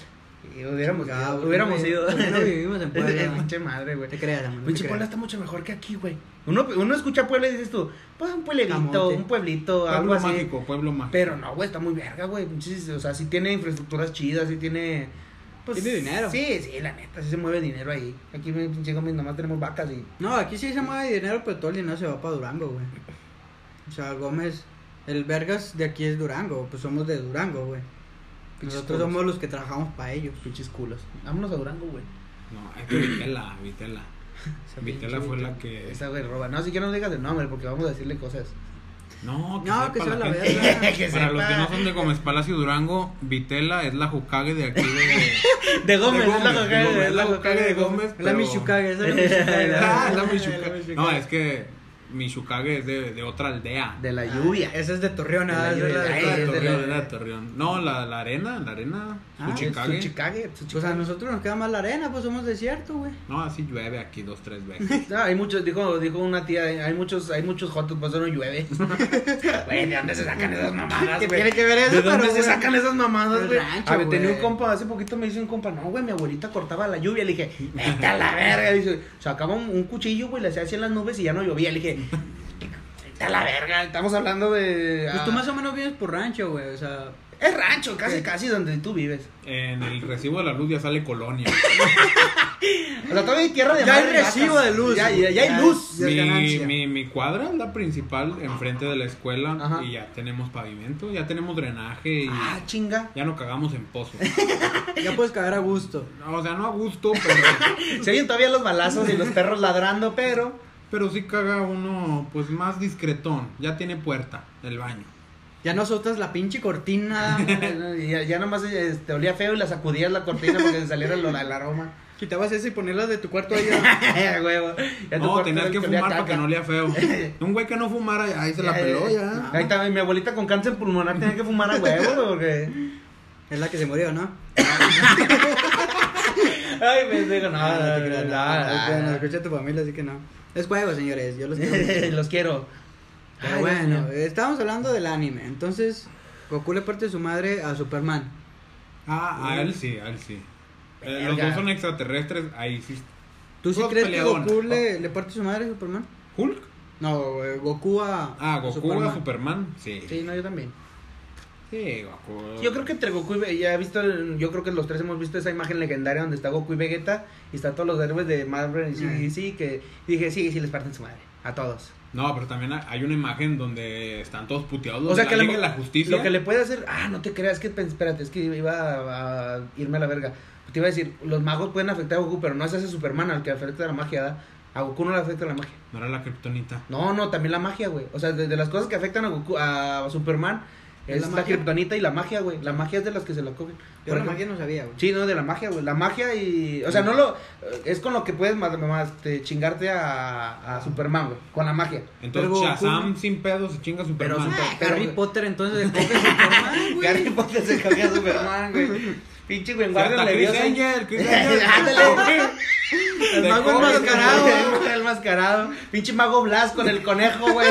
Y hubiéramos Chingado, ido, hubiéramos no, ido. no vivimos en Puebla. Pinche madre, güey. Te creas, amor, Pinche. Puebla está mucho mejor que aquí, güey. Uno, uno escucha Puebla y dices tú, pues un pueblito, un pueblito, algo Pueblo así. mágico, pueblo mágico. Pero no, güey, está muy verga, güey. O sea, sí tiene infraestructuras chidas, sí tiene. Pues, Tiene dinero. Sí, sí, la neta, sí se mueve dinero ahí. Aquí, nomás tenemos vacas y. No, aquí sí se mueve dinero, pero todo el dinero se va para Durango, güey. O sea, Gómez, el Vergas de aquí es Durango, pues somos de Durango, güey. Nosotros culos. somos los que trabajamos para ellos. Pinches culos. Vámonos a Durango, güey. No, es que Vitela, Vitela. Vitela fue la que. Esa güey roba. No, si que no digas el nombre porque vamos a decirle cosas. No, que, No, sepa que sea la verga. Que Para los que no son de Gómez Palacio Durango, Vitela es la Hokage de aquí de. De Gómez, de es la Gómez, es la Hokage de Gómez. La pero- Michukage, esa es la Michukage. Ah, la La. No, es que Michukage es de, de otra aldea. De la lluvia. Esa es de Torreón, De la ah, esa es la lluvia. de Ah, de es de Torreón, la- de Torreón. No, la, la arena, la arena, Ah, Suchikage. Suchikage, Pues a nosotros nos queda más la arena, pues somos desierto, güey. No, así llueve aquí dos, tres veces. No, hay muchos, dijo, dijo una tía, hay muchos, hay muchos jotos, pues eso no llueve. Güey, ¿de dónde se sacan esas mamadas, ¿Qué güey? tiene que ver eso? ¿De dónde Pero, se sacan esas mamadas, güey? A ver, tenía un compa, hace poquito me dice un compa, no, güey, mi abuelita cortaba la lluvia. Le dije, vete a la verga. Dice, sacaba un, un cuchillo, güey, le hacía así en las nubes y ya no llovía. Le dije, a la verga. Estamos hablando de. Pues ah, tú más o menos vives por rancho, güey, o sea... Es rancho, casi, Sí. casi donde tú vives. En el recibo de la luz ya sale colonia. O sea, todavía hay tierra de Ya hay recibo vacas. de luz. Ya, ya, ya hay Ya- luz. ya Mi, mi, mi cuadra es la principal enfrente de la escuela Ajá. y ya tenemos pavimento, ya tenemos drenaje y Ah, chinga. ya no cagamos en pozos. Ya puedes cagar a gusto. o sea, no a gusto, pero, Se oyen todavía los balazos y los perros ladrando, pero. Pero sí caga uno pues más discretón. Ya tiene puerta el baño. Ya no soltas la pinche cortina. Y ya, ya nomás eh, te olía feo y la sacudías la cortina porque se saliera el, el aroma. Quitabas eso y ponerlas de tu cuarto allá. Huevo. No, tenías que olía a fumar para que no lea feo. Un güey que no fumara, ahí se la peló ya. Ahí también mi abuelita con cáncer pulmonar tenía que fumar a huevo, porque. Es la que se murió, ¿no? Ay, me digo, no, Ah, no, te creas, no, no, no, no, no, no. escucha a tu familia, así que no. Es juego, señores, yo los quiero. Los quiero. Pero Ay, bueno, estábamos hablando del anime. Entonces, Goku le parte su madre a Superman. Ah, a él sí, a él sí. Eh, los dos son extraterrestres, ahí sí. ¿Tú sí crees que Goku le, le parte su madre a Superman? ¿Hulk? No, eh, Goku a. Ah, Goku a Superman. Sí. Sí, no, yo también. Sí, Goku. Yo creo que entre Goku y Ve- ya he visto, el- yo creo que los tres hemos visto esa imagen legendaria donde está Goku y Vegeta y están todos los héroes de Marvel y sí, que dije, sí, sí les parten su madre, a todos. No, pero también hay una imagen donde están todos puteados. los O sea de que la le- Liga de la Justicia. lo que le puede hacer, ah, no te creas, que espérate, es que iba a, a irme a la verga. Te iba a decir, los magos pueden afectar a Goku, pero no es ese Superman al que afecta la magia, ¿da? A Goku no le afecta la magia. No era la kriptonita. No, no, también la magia, güey. O sea, de, de las cosas que afectan a Goku, a Superman, ¿Es es la la, kriptonita y la magia, güey. La magia es de las que se la cogen. Yo Por la ejemplo- magia no sabía, güey. Sí, no, de la magia, güey. La magia y. O sea, no lo. Es con lo que puedes más, más, este, chingarte a, a Superman, güey. Con la magia. Entonces Pero Shazam sin pedo se chinga a Superman. Super- Ah, pero- Harry Potter entonces le coge a Superman, güey. Harry Potter se coge a Superman, güey. Pinche güey, Hasta Guardian le Chris. Angel, Chris Angel. Ándale. El De mago enmascarado. güey. El mascarado. Pinche mago Blas con el conejo, güey.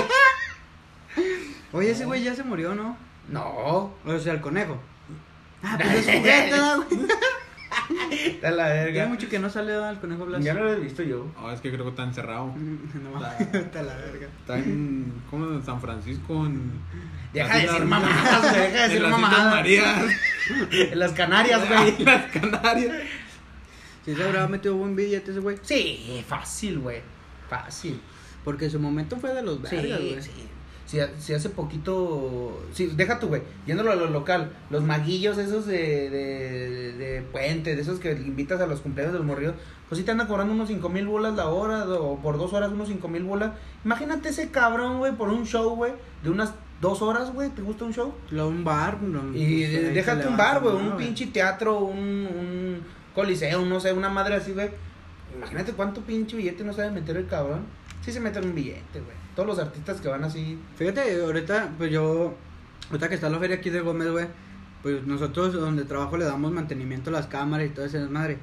Oye, ese güey ya se murió, ¿no? No. O sea, el conejo. Ah, pues es juguete, ¿no, güey. Está la Tiene verga. mucho que no sale ¿no? el conejo Blas. Ya lo he visto yo. Oh, es que creo que está encerrado. No, está la verga. Está en. ¿Cómo? En San Francisco. En. Deja de decir mamadas, güey, deja de En decir mamadas. En las Canarias, güey. Las Canarias. Sí se habrá metido buen billete ese güey. Sí, fácil, güey. Fácil. Porque en su momento fue de los Sí, vergas, güey. sí. Si, si hace poquito. Sí, deja tú, güey. Yéndolo a lo local. Los maguillos esos de, de, de puente, de esos que invitas a los cumpleaños de los morridos. Pues sí te andan cobrando unos cinco mil bolas la hora. O por dos horas unos cinco mil bolas. Imagínate ese cabrón, güey, por un show, güey. De unas dos horas, güey. ¿Te gusta un show? Lo- Un bar. no, Y pues, déjate un bar, güey, ¿no, un pinche teatro, un, un coliseo, no sé, una madre así, güey. Imagínate cuánto pinche billete no sabe meter el cabrón. Sí se meten un billete, güey. Todos los artistas que van así. Fíjate, ahorita, pues yo, ahorita que está la feria aquí de Gómez, güey, pues nosotros donde trabajo le damos mantenimiento a las cámaras y todo ese desmadre.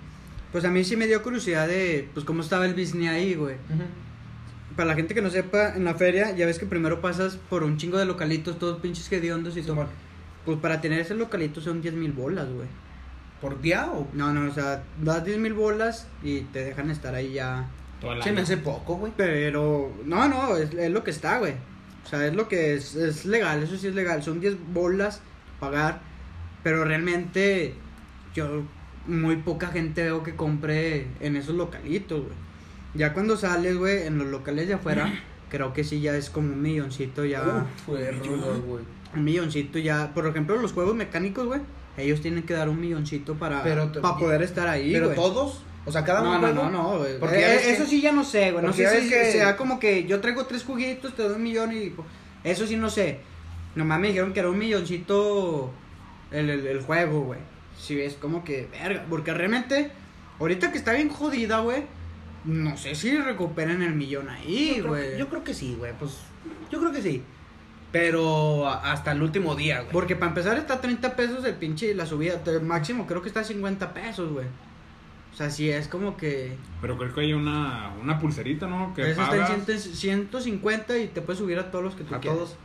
Pues a mí sí me dio curiosidad de, pues cómo estaba el business ahí, güey. Para la gente que no sepa, en la feria, ya ves que primero pasas por un chingo de localitos, todos pinches hediondos y todo. Pues para tener ese localito son 10 mil bolas, güey. ¿Por día o...? No, no, o sea, das 10 mil bolas y te dejan estar ahí ya. Todo el Se me hace poco, güey. Pero, no, no, es, es lo que está, güey. O sea, es lo que es, es legal, eso sí es legal. Son 10 bolas pagar, pero realmente yo muy poca gente veo que compre en esos localitos, güey. Ya cuando sales, güey, en los locales de afuera, creo que sí ya es como un milloncito ya. Uf, fue rudo, güey. Un milloncito ya. Por ejemplo, los juegos mecánicos, güey, ellos tienen que dar un milloncito para, Pero para poder estar ahí, Pero todos, o sea, cada No, uno. no, no, no, güey. Porque Eh, ves eso que- sí ya no sé, güey. No sé si que- sea como que yo traigo tres juguitos, te doy un millón y... pues, Eso sí no sé. Nomás me dijeron que era un milloncito el, el, el juego, güey. Si ves como que, verga. Porque realmente, ahorita que está bien jodida, güey, no sé si recuperen el millón ahí, Yo creo, güey. que, yo creo que sí, güey. Pues yo creo que sí. Pero hasta el último día, güey. Porque para empezar está a 30 pesos el pinche la subida. El máximo creo que está a 50 pesos, güey. O sea, sí es como que... Pero creo que hay una, una pulserita, ¿no? Que está pagas. en 100 150 y te puedes subir a todos los que tú A quieras. todos.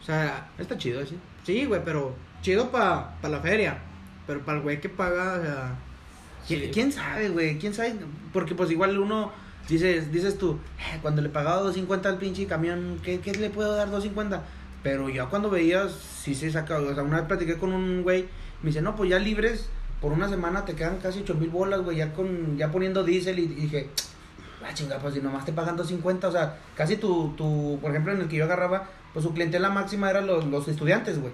O sea, Está chido, sí. sí, güey, pero chido para pa la feria. Pero para el güey que paga, o sea. ¿Quién, sí. quién sabe, güey? ¿Quién sabe? Porque pues igual uno dices, dices tú, "Eh, cuando le pagaba 250 al pinche camión, ¿qué, qué le puedo dar 250? Pero ya cuando veías, sí se saca, o sea, una vez platiqué con un güey, me dice, no, pues ya libres, por una semana te quedan casi 8 mil bolas, güey, ya, con, ya poniendo diésel y, y dije, ah, chinga, pues si nomás te pagan 250, o sea, casi tu, tu, por ejemplo, en el que yo agarraba, pues su clientela máxima eran los, los estudiantes, güey.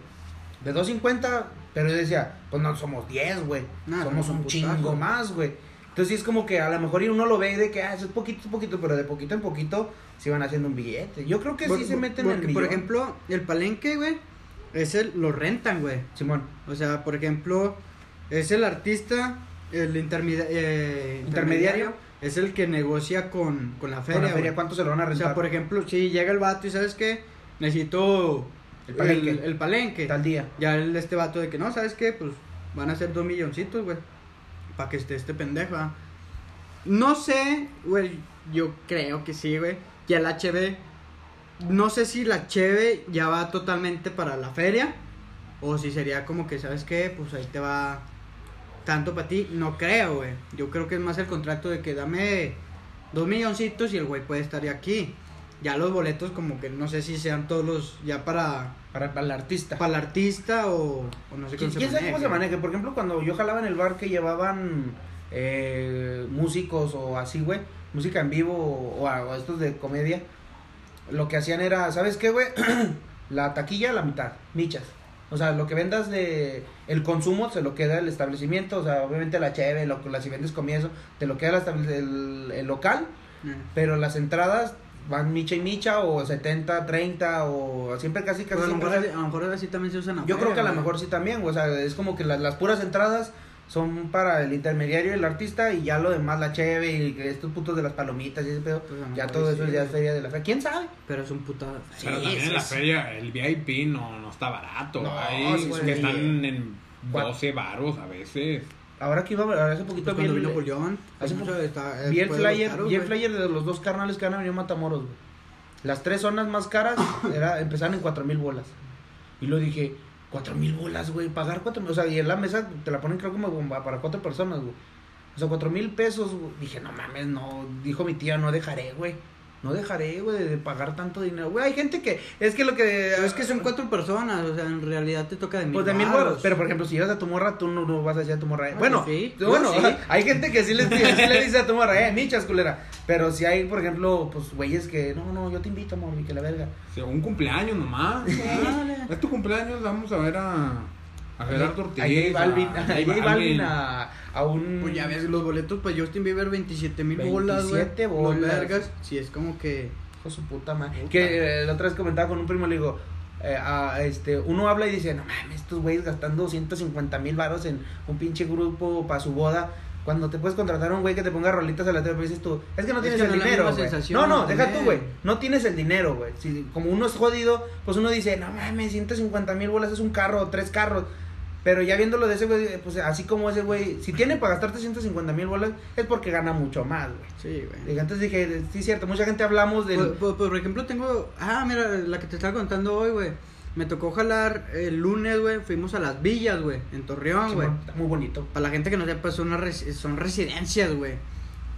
De 250, pero yo decía, pues no somos 10, güey. Nah, somos no, un chingo putazo. más, güey. Entonces sí es como que a lo mejor y uno lo ve de que, ah, eso es poquito, es poquito, pero de poquito en poquito se van haciendo un billete. Yo creo que Por- sí se meten en el porque, Por millón. ejemplo, el palenque, güey, es el, lo rentan, güey. Simón, O sea, por ejemplo, es el artista, el intermedia- eh, Intermediario. es el que negocia con, con la feria. con la feria, güey. ¿cuánto se lo van a o rentar? sea, por ejemplo, si llega el vato y sabes qué, necesito El palenque. el, el palenque. Tal día. Ya el este vato de que no, ¿sabes qué? Pues van a ser dos milloncitos, güey. Para que esté este pendejo. No sé, güey. Yo creo que sí, güey. Que el HB. No sé si la Cheve ya va totalmente para la feria. O si sería como que, ¿sabes qué? Pues ahí te va tanto para ti. No creo, güey. Yo creo que es más el contrato de que dame dos milloncitos y el güey puede estar ya aquí. Ya los boletos como que no sé si sean todos los ya para Para, para el artista. para el artista o, o no sé ¿Quién, cómo se quién sabe cómo se maneje? Por ejemplo, cuando yo jalaba en el bar que llevaban eh, músicos o así, güey, música en vivo o, o estos de comedia, lo que hacían era, ¿sabes qué, güey? la taquilla a la mitad, michas. O sea, lo que vendas de el consumo se lo queda el establecimiento, o sea, obviamente la cheve, lo, la, si vendes comida, eso, te lo queda el, el- el local, Eh, pero las entradas van micha y micha o 70, 30 o siempre casi casi Pero a lo mejor, a lo mejor así también se usan yo creo que a lo mejor sí también, o sea, es como que las, las puras entradas son para el intermediario y el artista y ya lo demás, la cheve y estos putos de las palomitas y ese pedo, Pues ya todo sí, eso ya es güey. feria de la feria. ¿Quién sabe? Pero es un putada. Sí, Pero también en la sí, feria, el VIP no, no está barato. No, Hay sí, que sí. están en Cuat- 12 varos a veces. Ahora que iba a ver, hace poquito Pues vi vino Julián, hace poco- está- eh, vi el flyer, caros, vi el güey. flyer de los dos carnales que han venido a Matamoros, güey. Las tres zonas más caras era, empezaban en cuatro mil bolas. Y lo dije, cuatro mil bolas, güey, pagar cuatro mil, o sea, y en la mesa te la ponen creo como para cuatro personas, güey. O sea, cuatro mil pesos, güey. Dije, no mames, no, dijo mi tía, no dejaré, güey. No dejaré, güey, de pagar tanto dinero. Güey, hay gente que, es que lo que... Pero es que son cuatro personas, o sea, en realidad te toca de mil Pues de mil baros. Pero por ejemplo, si llevas a tu morra, tú no, no vas a decir a tu morra. eh. Ah, bueno, sí, bueno, yo sí. hay gente que sí le, sí le dice a tu morra, eh, michas, culera. Pero si hay, por ejemplo, pues güeyes que, no, no, yo te invito, amor, y que la verga. O sea, un cumpleaños nomás. Es tu cumpleaños, vamos a ver a, a Gerardo Ortiz. A J Balvin, a a J J Balvin, a, a un. Pues ya ves, los boletos para Justin Bieber, 27 mil bolas, güey. 27 Los bolas. vergas, sí, es como que... Hijo su puta madre. Puta. Que eh, la otra vez comentaba con un primo, le digo, eh, a, este, uno habla y dice, no mames, estos güeyes gastando 150 mil varos en un pinche grupo para su boda. Cuando te puedes contratar a un güey que te ponga rolitas a la tele, pues dices tú, es que no Es tienes que el no dinero, No, no, de deja tú, güey. No tienes el dinero, güey. Si, como uno es jodido, pues uno dice, no mames, 150 mil bolas es un carro, tres carros. Pero ya viéndolo de ese güey, pues así como ese güey, si tiene para gastarte 150 mil bolas, es porque gana mucho más, güey. Sí, güey. Entonces dije, sí, cierto, mucha gente hablamos del... Por, por- por ejemplo, tengo. Ah, mira, la que te estaba contando hoy, güey. Me tocó jalar el lunes, güey. Fuimos a las villas, güey. En Torreón, güey. Está muy bonito. Para la gente que no sepa, son, res- son residencias, güey.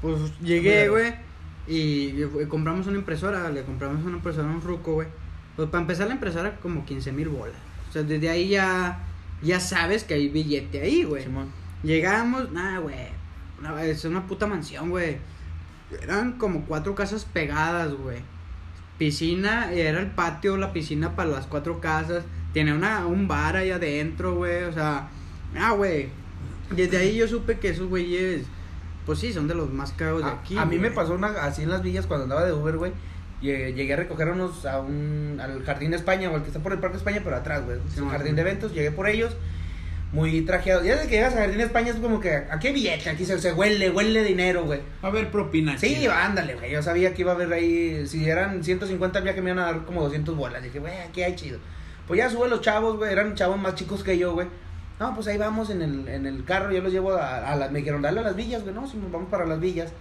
Pues llegué, güey. Y y compramos una impresora. Le compramos una impresora a un ruco, güey. Pues para empezar, la impresora como 15 mil bolas. O sea, desde ahí ya. Ya sabes que hay billete ahí, güey. Simón. Llegamos, nada, güey. una- es una puta mansión, güey. Eran como cuatro casas pegadas, güey. Piscina, era el patio, la piscina para las cuatro casas. Tiene una, un bar ahí adentro, güey. O sea, ah, güey. Desde ahí yo supe que esos güeyes, pues sí, son de los más caros de aquí. a mí me pasó una, así en las villas cuando andaba de Uber, güey. Lle- Llegué a recoger unos a un, al Jardín de España, o al que está por el Parque España, pero atrás, güey. Sí, jardín de eventos, llegué por ellos, muy trajeado. Ya desde que llegas a Jardín de España es como que, ¿a qué billete? Aquí se, se huele, huele dinero, güey. A ver, propina. Sí, chida. ándale, güey. Yo sabía que iba a haber ahí, si eran 150 había que me iban a dar como 200 bolas. Dije, güey, aquí hay chido. Pues ya sube los chavos, güey, eran chavos más chicos que yo, güey. No, pues ahí vamos en el, en el carro, yo los llevo a, a las, me dijeron, dale a las villas, güey, no, si nos vamos para las villas.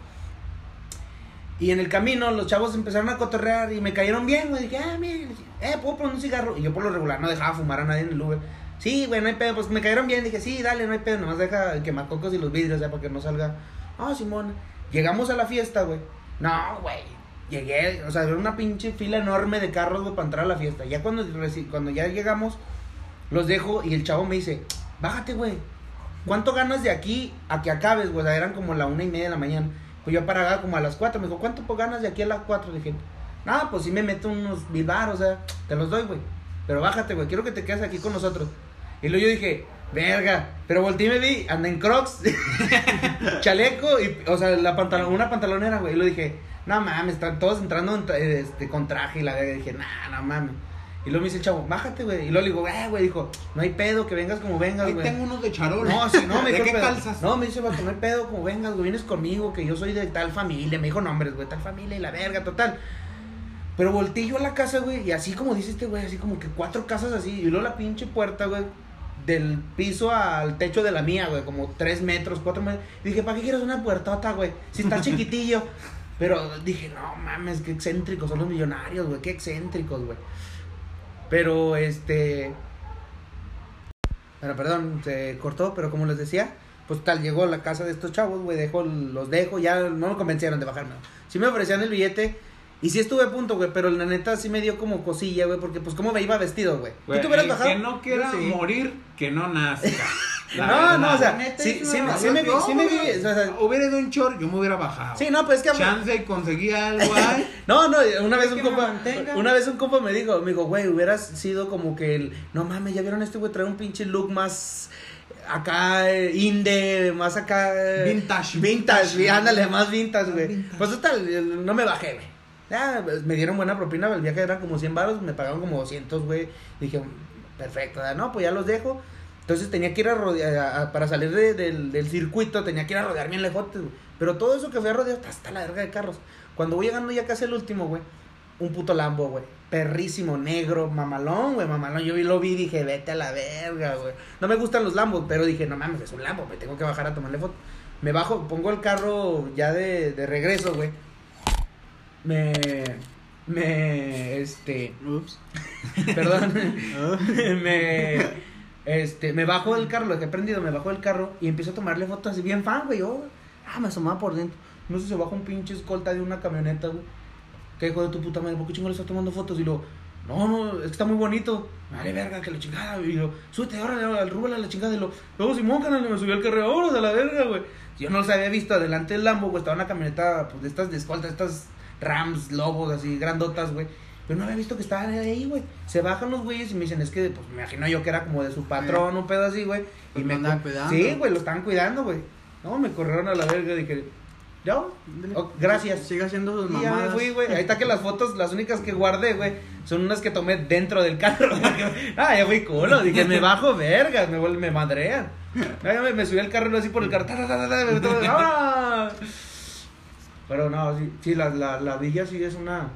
Y en el camino los chavos empezaron a cotorrear y me cayeron bien, güey. Dije, ah, mira, eh, ¿puedo poner un cigarro? Y yo por lo regular no dejaba fumar a nadie en el Uber. Sí, güey, no hay pedo. Pues me cayeron bien. Dije, sí, dale, no hay pedo. Nomás deja el quemacocos y los vidrios, ya, para que no salga. Ah, Simón. Llegamos a la fiesta, güey. No, güey. Llegué, o sea, era una pinche fila enorme de carros, güey, para entrar a la fiesta. Ya cuando, cuando ya llegamos, los dejo y el chavo me dice, bájate, güey. ¿cuánto ganas de aquí a que acabes, güey? O sea, eran como la una y media de la mañana. Pues yo paraba como a las cuatro. Me dijo, ¿cuánto ganas de aquí a las cuatro? Dije, ah, pues sí me meto unos mil o sea, te los doy, güey. Pero bájate, güey, quiero que te quedes aquí con nosotros. Y luego yo dije, verga. Pero volteé y me vi, anda en crocs, chaleco, y, o sea, la pantalón, una pantalonera, güey. Y lo dije, no mames, están todos entrando en tra- este, con traje y la verga. Dije, nah, no mames. Y luego me dice el chavo, bájate, güey. Y luego le digo, eh, güey, dijo, no hay pedo, que vengas como vengas, Ahí güey. tengo unos de charol. No, sí, no, me ¿De dijo, qué calzas? No, me dice, vato, no hay pedo, como vengas, güey, vienes conmigo, que yo soy de tal familia. Me dijo nombres, güey, tal familia y la verga, total. Pero volteé yo a la casa, güey, y así como dice este güey, así como que cuatro casas así, y luego la pinche puerta, güey, del piso al techo de la mía, güey, como tres metros, cuatro metros. Y dije, ¿para qué quieres una puertota, güey? Si está chiquitillo. Pero dije, no mames, qué excéntricos son los millonarios, güey, qué excéntricos, güey. Pero, este... Bueno, perdón, se cortó, pero como les decía, pues tal, llegó a la casa de estos chavos, güey, dejó, los dejo, ya no me convencieron de bajarme. Sí me ofrecían el billete, y sí estuve a punto, güey, pero la neta sí me dio como cosilla, güey, porque pues cómo me iba vestido, güey. ¿Tú te hubieras el bajado? Que no quiera sí. morir, que no nazca. La No, verdad. no, o sea, sí, sí, me- sí me vi, sí me vi, o sea, Hubiera ido en short, yo me hubiera bajado. sí, no, pues es que... Chance y conseguí algo ahí. No, no, una vez un compa, mantenga. una vez un compa me dijo, me dijo, güey, hubieras sido como que el, no mames, ya vieron este güey trae un pinche look más acá eh, inde, más acá eh, Vintage. vintage, vi- ándale, más vintage, güey. Vintage. Pues total, el- no me bajé, güey. Ya, pues, me dieron buena propina, el viaje era como 100 baros, me pagaron como 200, güey. Dije, perfecto, ya, no, pues ya los dejo. Entonces tenía que ir a rodear, a- a- para salir de- del, del circuito, tenía que ir a rodear bien lejotes, güey. Pero todo eso que fui a rodear, hasta- la verga de carros. Cuando voy llegando ya casi el último, güey, un puto Lambo, güey. Perrísimo, negro, mamalón, güey, mamalón. Yo lo vi y dije, vete a la verga, güey. No me gustan los Lambos, pero dije, no mames, es un Lambo, me tengo que bajar a tomarle foto. Me bajo, pongo el carro ya de, de regreso, güey. Me. Me. Este. Ups. Perdón. me. Este, me bajo del carro, lo dejé prendido, me bajo del carro y empiezo a tomarle fotos así bien fan, güey. Yo, ah, me asomaba por dentro. No sé, se baja un pinche escolta de una camioneta, güey. ¿Qué hijo de tu puta madre? ¿Por qué chingo le estás tomando fotos? Y lo, no, no, es que está muy bonito. Vale, verga, que la chingada. Y lo, súbete ahora al rúbala la chingada. Y lo, luego Simón, canal, me subió al carro, vámonos a la verga, güey. Yo no los había visto adelante del Lambo, güey. Estaba una camioneta, pues de estas de escolta, estas Rams, lobos, así, grandotas, güey. Pero no había visto que estaban ahí, güey. Se bajan los güeyes y me dicen, es que, pues me imagino yo que era como de su patrón, un pedo así, güey. Y me co- cuidando. Sí, güey, lo estaban cuidando, güey. No, me corrieron a la verga. Dije, ¿yo? Oh, gracias. Siga haciendo sus Y ya me mamadas. fui, güey. Ahí está que las fotos, las únicas que guardé, güey, son unas que tomé dentro del carro. ah, ya fui culo. Dije, me bajo vergas, me, me madrean. Ya me, me subí al carro así por el carro. ¡ah! Pero no, sí, sí la, la, la villa sí es una,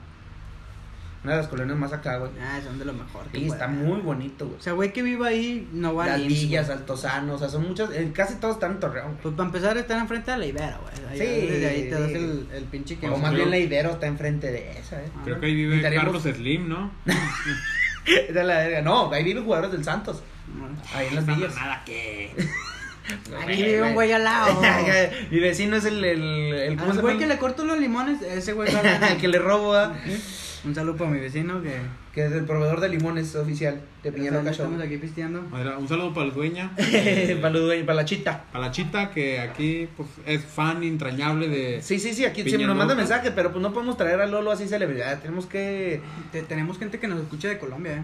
una de las colonias más acá, güey. Ah, son de lo mejor. que Sí, está muy bonito, güey. O sea, güey que viva ahí no va a villas. Altozano, o sea, son muchas, eh, casi todos están en Torreón, güey. Pues para empezar están enfrente de la Ibera, güey. Ahí- Sí, Desde ahí te das el, el pinche que O más bien la Ibero está enfrente de esa, eh. Creo que ahí vive Carlos Slim, ¿no? De la verga. No, ahí viven jugadores del Santos. Ahí en las villas. mamada que... Aquí vive un güey al lado. Mi vecino es el. el, el ¿Cómo El se güey llama? que le corto los limones, ese güey. El que le robo, ¿ah? Un saludo para mi vecino que. Que es el proveedor de limones oficial de Cachorro. estamos aquí pisteando. Un saludo para la dueña. para, los dueños, para la chita. Para la chita que aquí pues, es fan entrañable de... Sí, sí, sí, aquí siempre nos manda Loca. mensaje, pero pues no podemos traer a Lolo así celebridad. Tenemos que. Te- tenemos gente que nos escucha de Colombia, eh.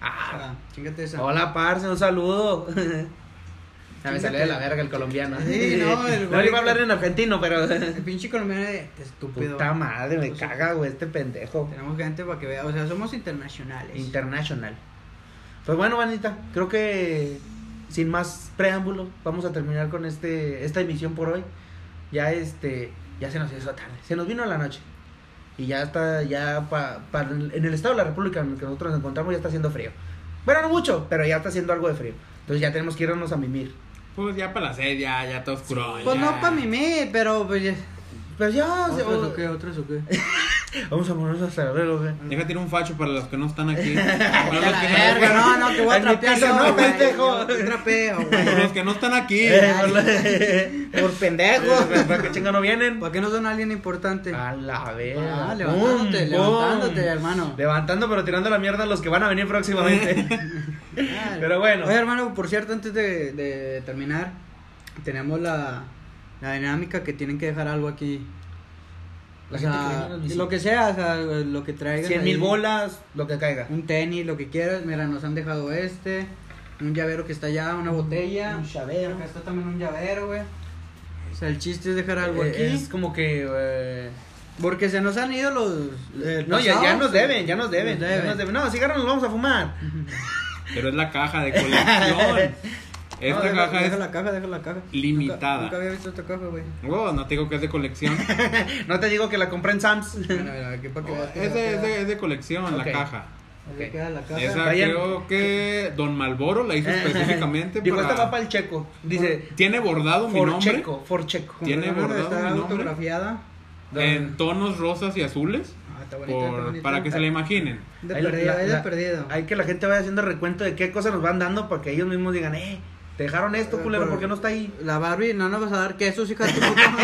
Ah, Ah, chingate esa. hola, parce, un saludo. Ya me salió de la verga el colombiano. Sí, no, el no güey le iba a hablar en argentino, pero. El pinche colombiano de este estúpido. Puta madre, me caga, güey, este pendejo. Tenemos gente para que vea, o sea, somos internacionales. International. Pues bueno, bandita, creo que sin más preámbulo, vamos a terminar con este esta emisión por hoy. Ya este, ya se nos hizo tarde, se nos vino la noche. Y ya está, ya pa, pa- en el estado de la República en el que nosotros nos encontramos ya está haciendo frío. Bueno, no mucho, pero ya está haciendo algo de frío. Entonces ya tenemos que irnos a mimir. Pues ya para la sed, ya, ya todo oscuro. Pues ya. no para mí, pero pues ya. Pues ya, ¿Otros o qué? ¿Otros o qué? vamos a ponernos a saber, güey. Déjate ir un facho para los que no están aquí. Para los que, verga, no, no, que voy a trapear yo, no, güey. pendejo. Yo trapeo, para los que no están aquí. Por la- Por pendejo. ¿Para qué chingo no vienen? ¿Para qué no son alguien importante? A la verga. Ah, levantándote, Boom, levantándote, boom. hermano. Levantando, pero tirando la mierda a los que van a venir próximamente. Ah, Pero bueno. Oye, hermano, por cierto, antes de, de terminar, tenemos la, la dinámica que tienen que dejar algo aquí. La o gente que sea, viene visita. lo que sea, o sea, lo que traigan. 100 mil bolas, lo que caiga. Un tenis, lo que quieras. Mira, nos han dejado este. Un llavero que está allá, una botella. Un llavero. Acá está también un llavero, güey. O sea, el chiste es dejar algo Eh, aquí. Es como que. eh, Porque se nos han ido los. eh, No, ya, ya nos deben, ya nos deben. Nos ya deben. nos deben. No, cigarros nos vamos a fumar. Pero es la caja de colección. Esta No, deja, caja deja es. la caja, deja la caja. limitada. Nunca, nunca había visto esta caja, güey. Oh, no te digo que es de colección. No te digo que la compré en Sam's. Mira, mira, para Oh, es, de, es de- es de colección Ok. la caja. Ahí queda la caja. Esa Vayan. creo que Don Malboro la hizo específicamente Digo, para... esta va para el checo. Dice. Tiene bordado mi nombre checo, for checo. Tiene bordado Está mi nombre. autografiada. en tonos rosas y azules Ah, está bonita, por- para que se la imaginen. De perdido, la- de la- perdido. Hay que la gente vaya haciendo recuento de qué cosas nos van dando para que ellos mismos digan, eh, te dejaron esto, Eh, culero, por- ¿por qué no está ahí? La Barbie, no nos vas a dar quesos, hija de tu puta.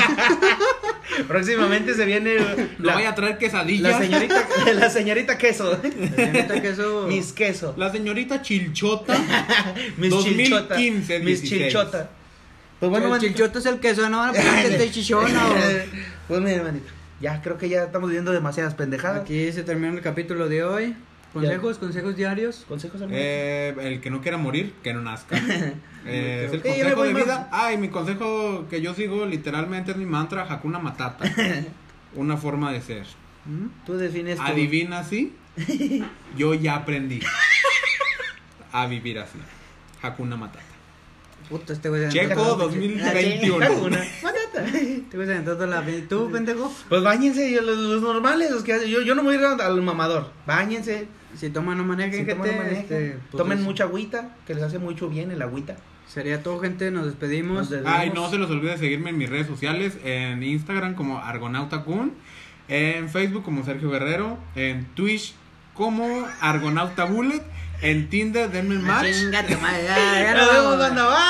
Próximamente se viene No la, vaya a traer quesadillas. la señorita, la señorita queso. Señorita, queso. Mis queso. La señorita Chilchota. Mis 2015, chilchota. Mis 16. chilchota. Pues Bueno, el manito. chilchote es el queso, no van a poner que te chichona o... Pues mira, manito. Ya creo que ya estamos viendo demasiadas pendejadas. Aquí se termina el capítulo de hoy. Consejos, consejos diarios. Consejos? Eh, el que no quiera morir, que no nazca. Eh, es el consejo voy de vida. Ay, mi consejo que yo sigo literalmente es mi mantra Hakuna Matata. Una forma de ser. ¿Mm? Tú defines Adivina así. Yo ya aprendí a vivir así. Hakuna Matata. Puta, este güey Checo aventó- 2021. Hakuna Matata. Güey se aventó toda la... ¿Tú, pendejo? Pues bañense, los, los normales, los que hacen- yo, yo no me voy a ir al mamador. Bañense, Si toman, no manejen, si toman, gente. no manejen. este, pues, tomen es- mucha agüita, que les hace mucho bien el agüita. Sería todo, gente. Nos despedimos. Nos despedimos. Ay, no se les olvide seguirme en mis redes sociales, en Instagram como Argonauta Kun, en Facebook como Sergio Guerrero, en Twitch como Argonauta Bullet, en Tinder denme Ah, match. chinga tu madre, ya, ya Nos vemos, banda, bye.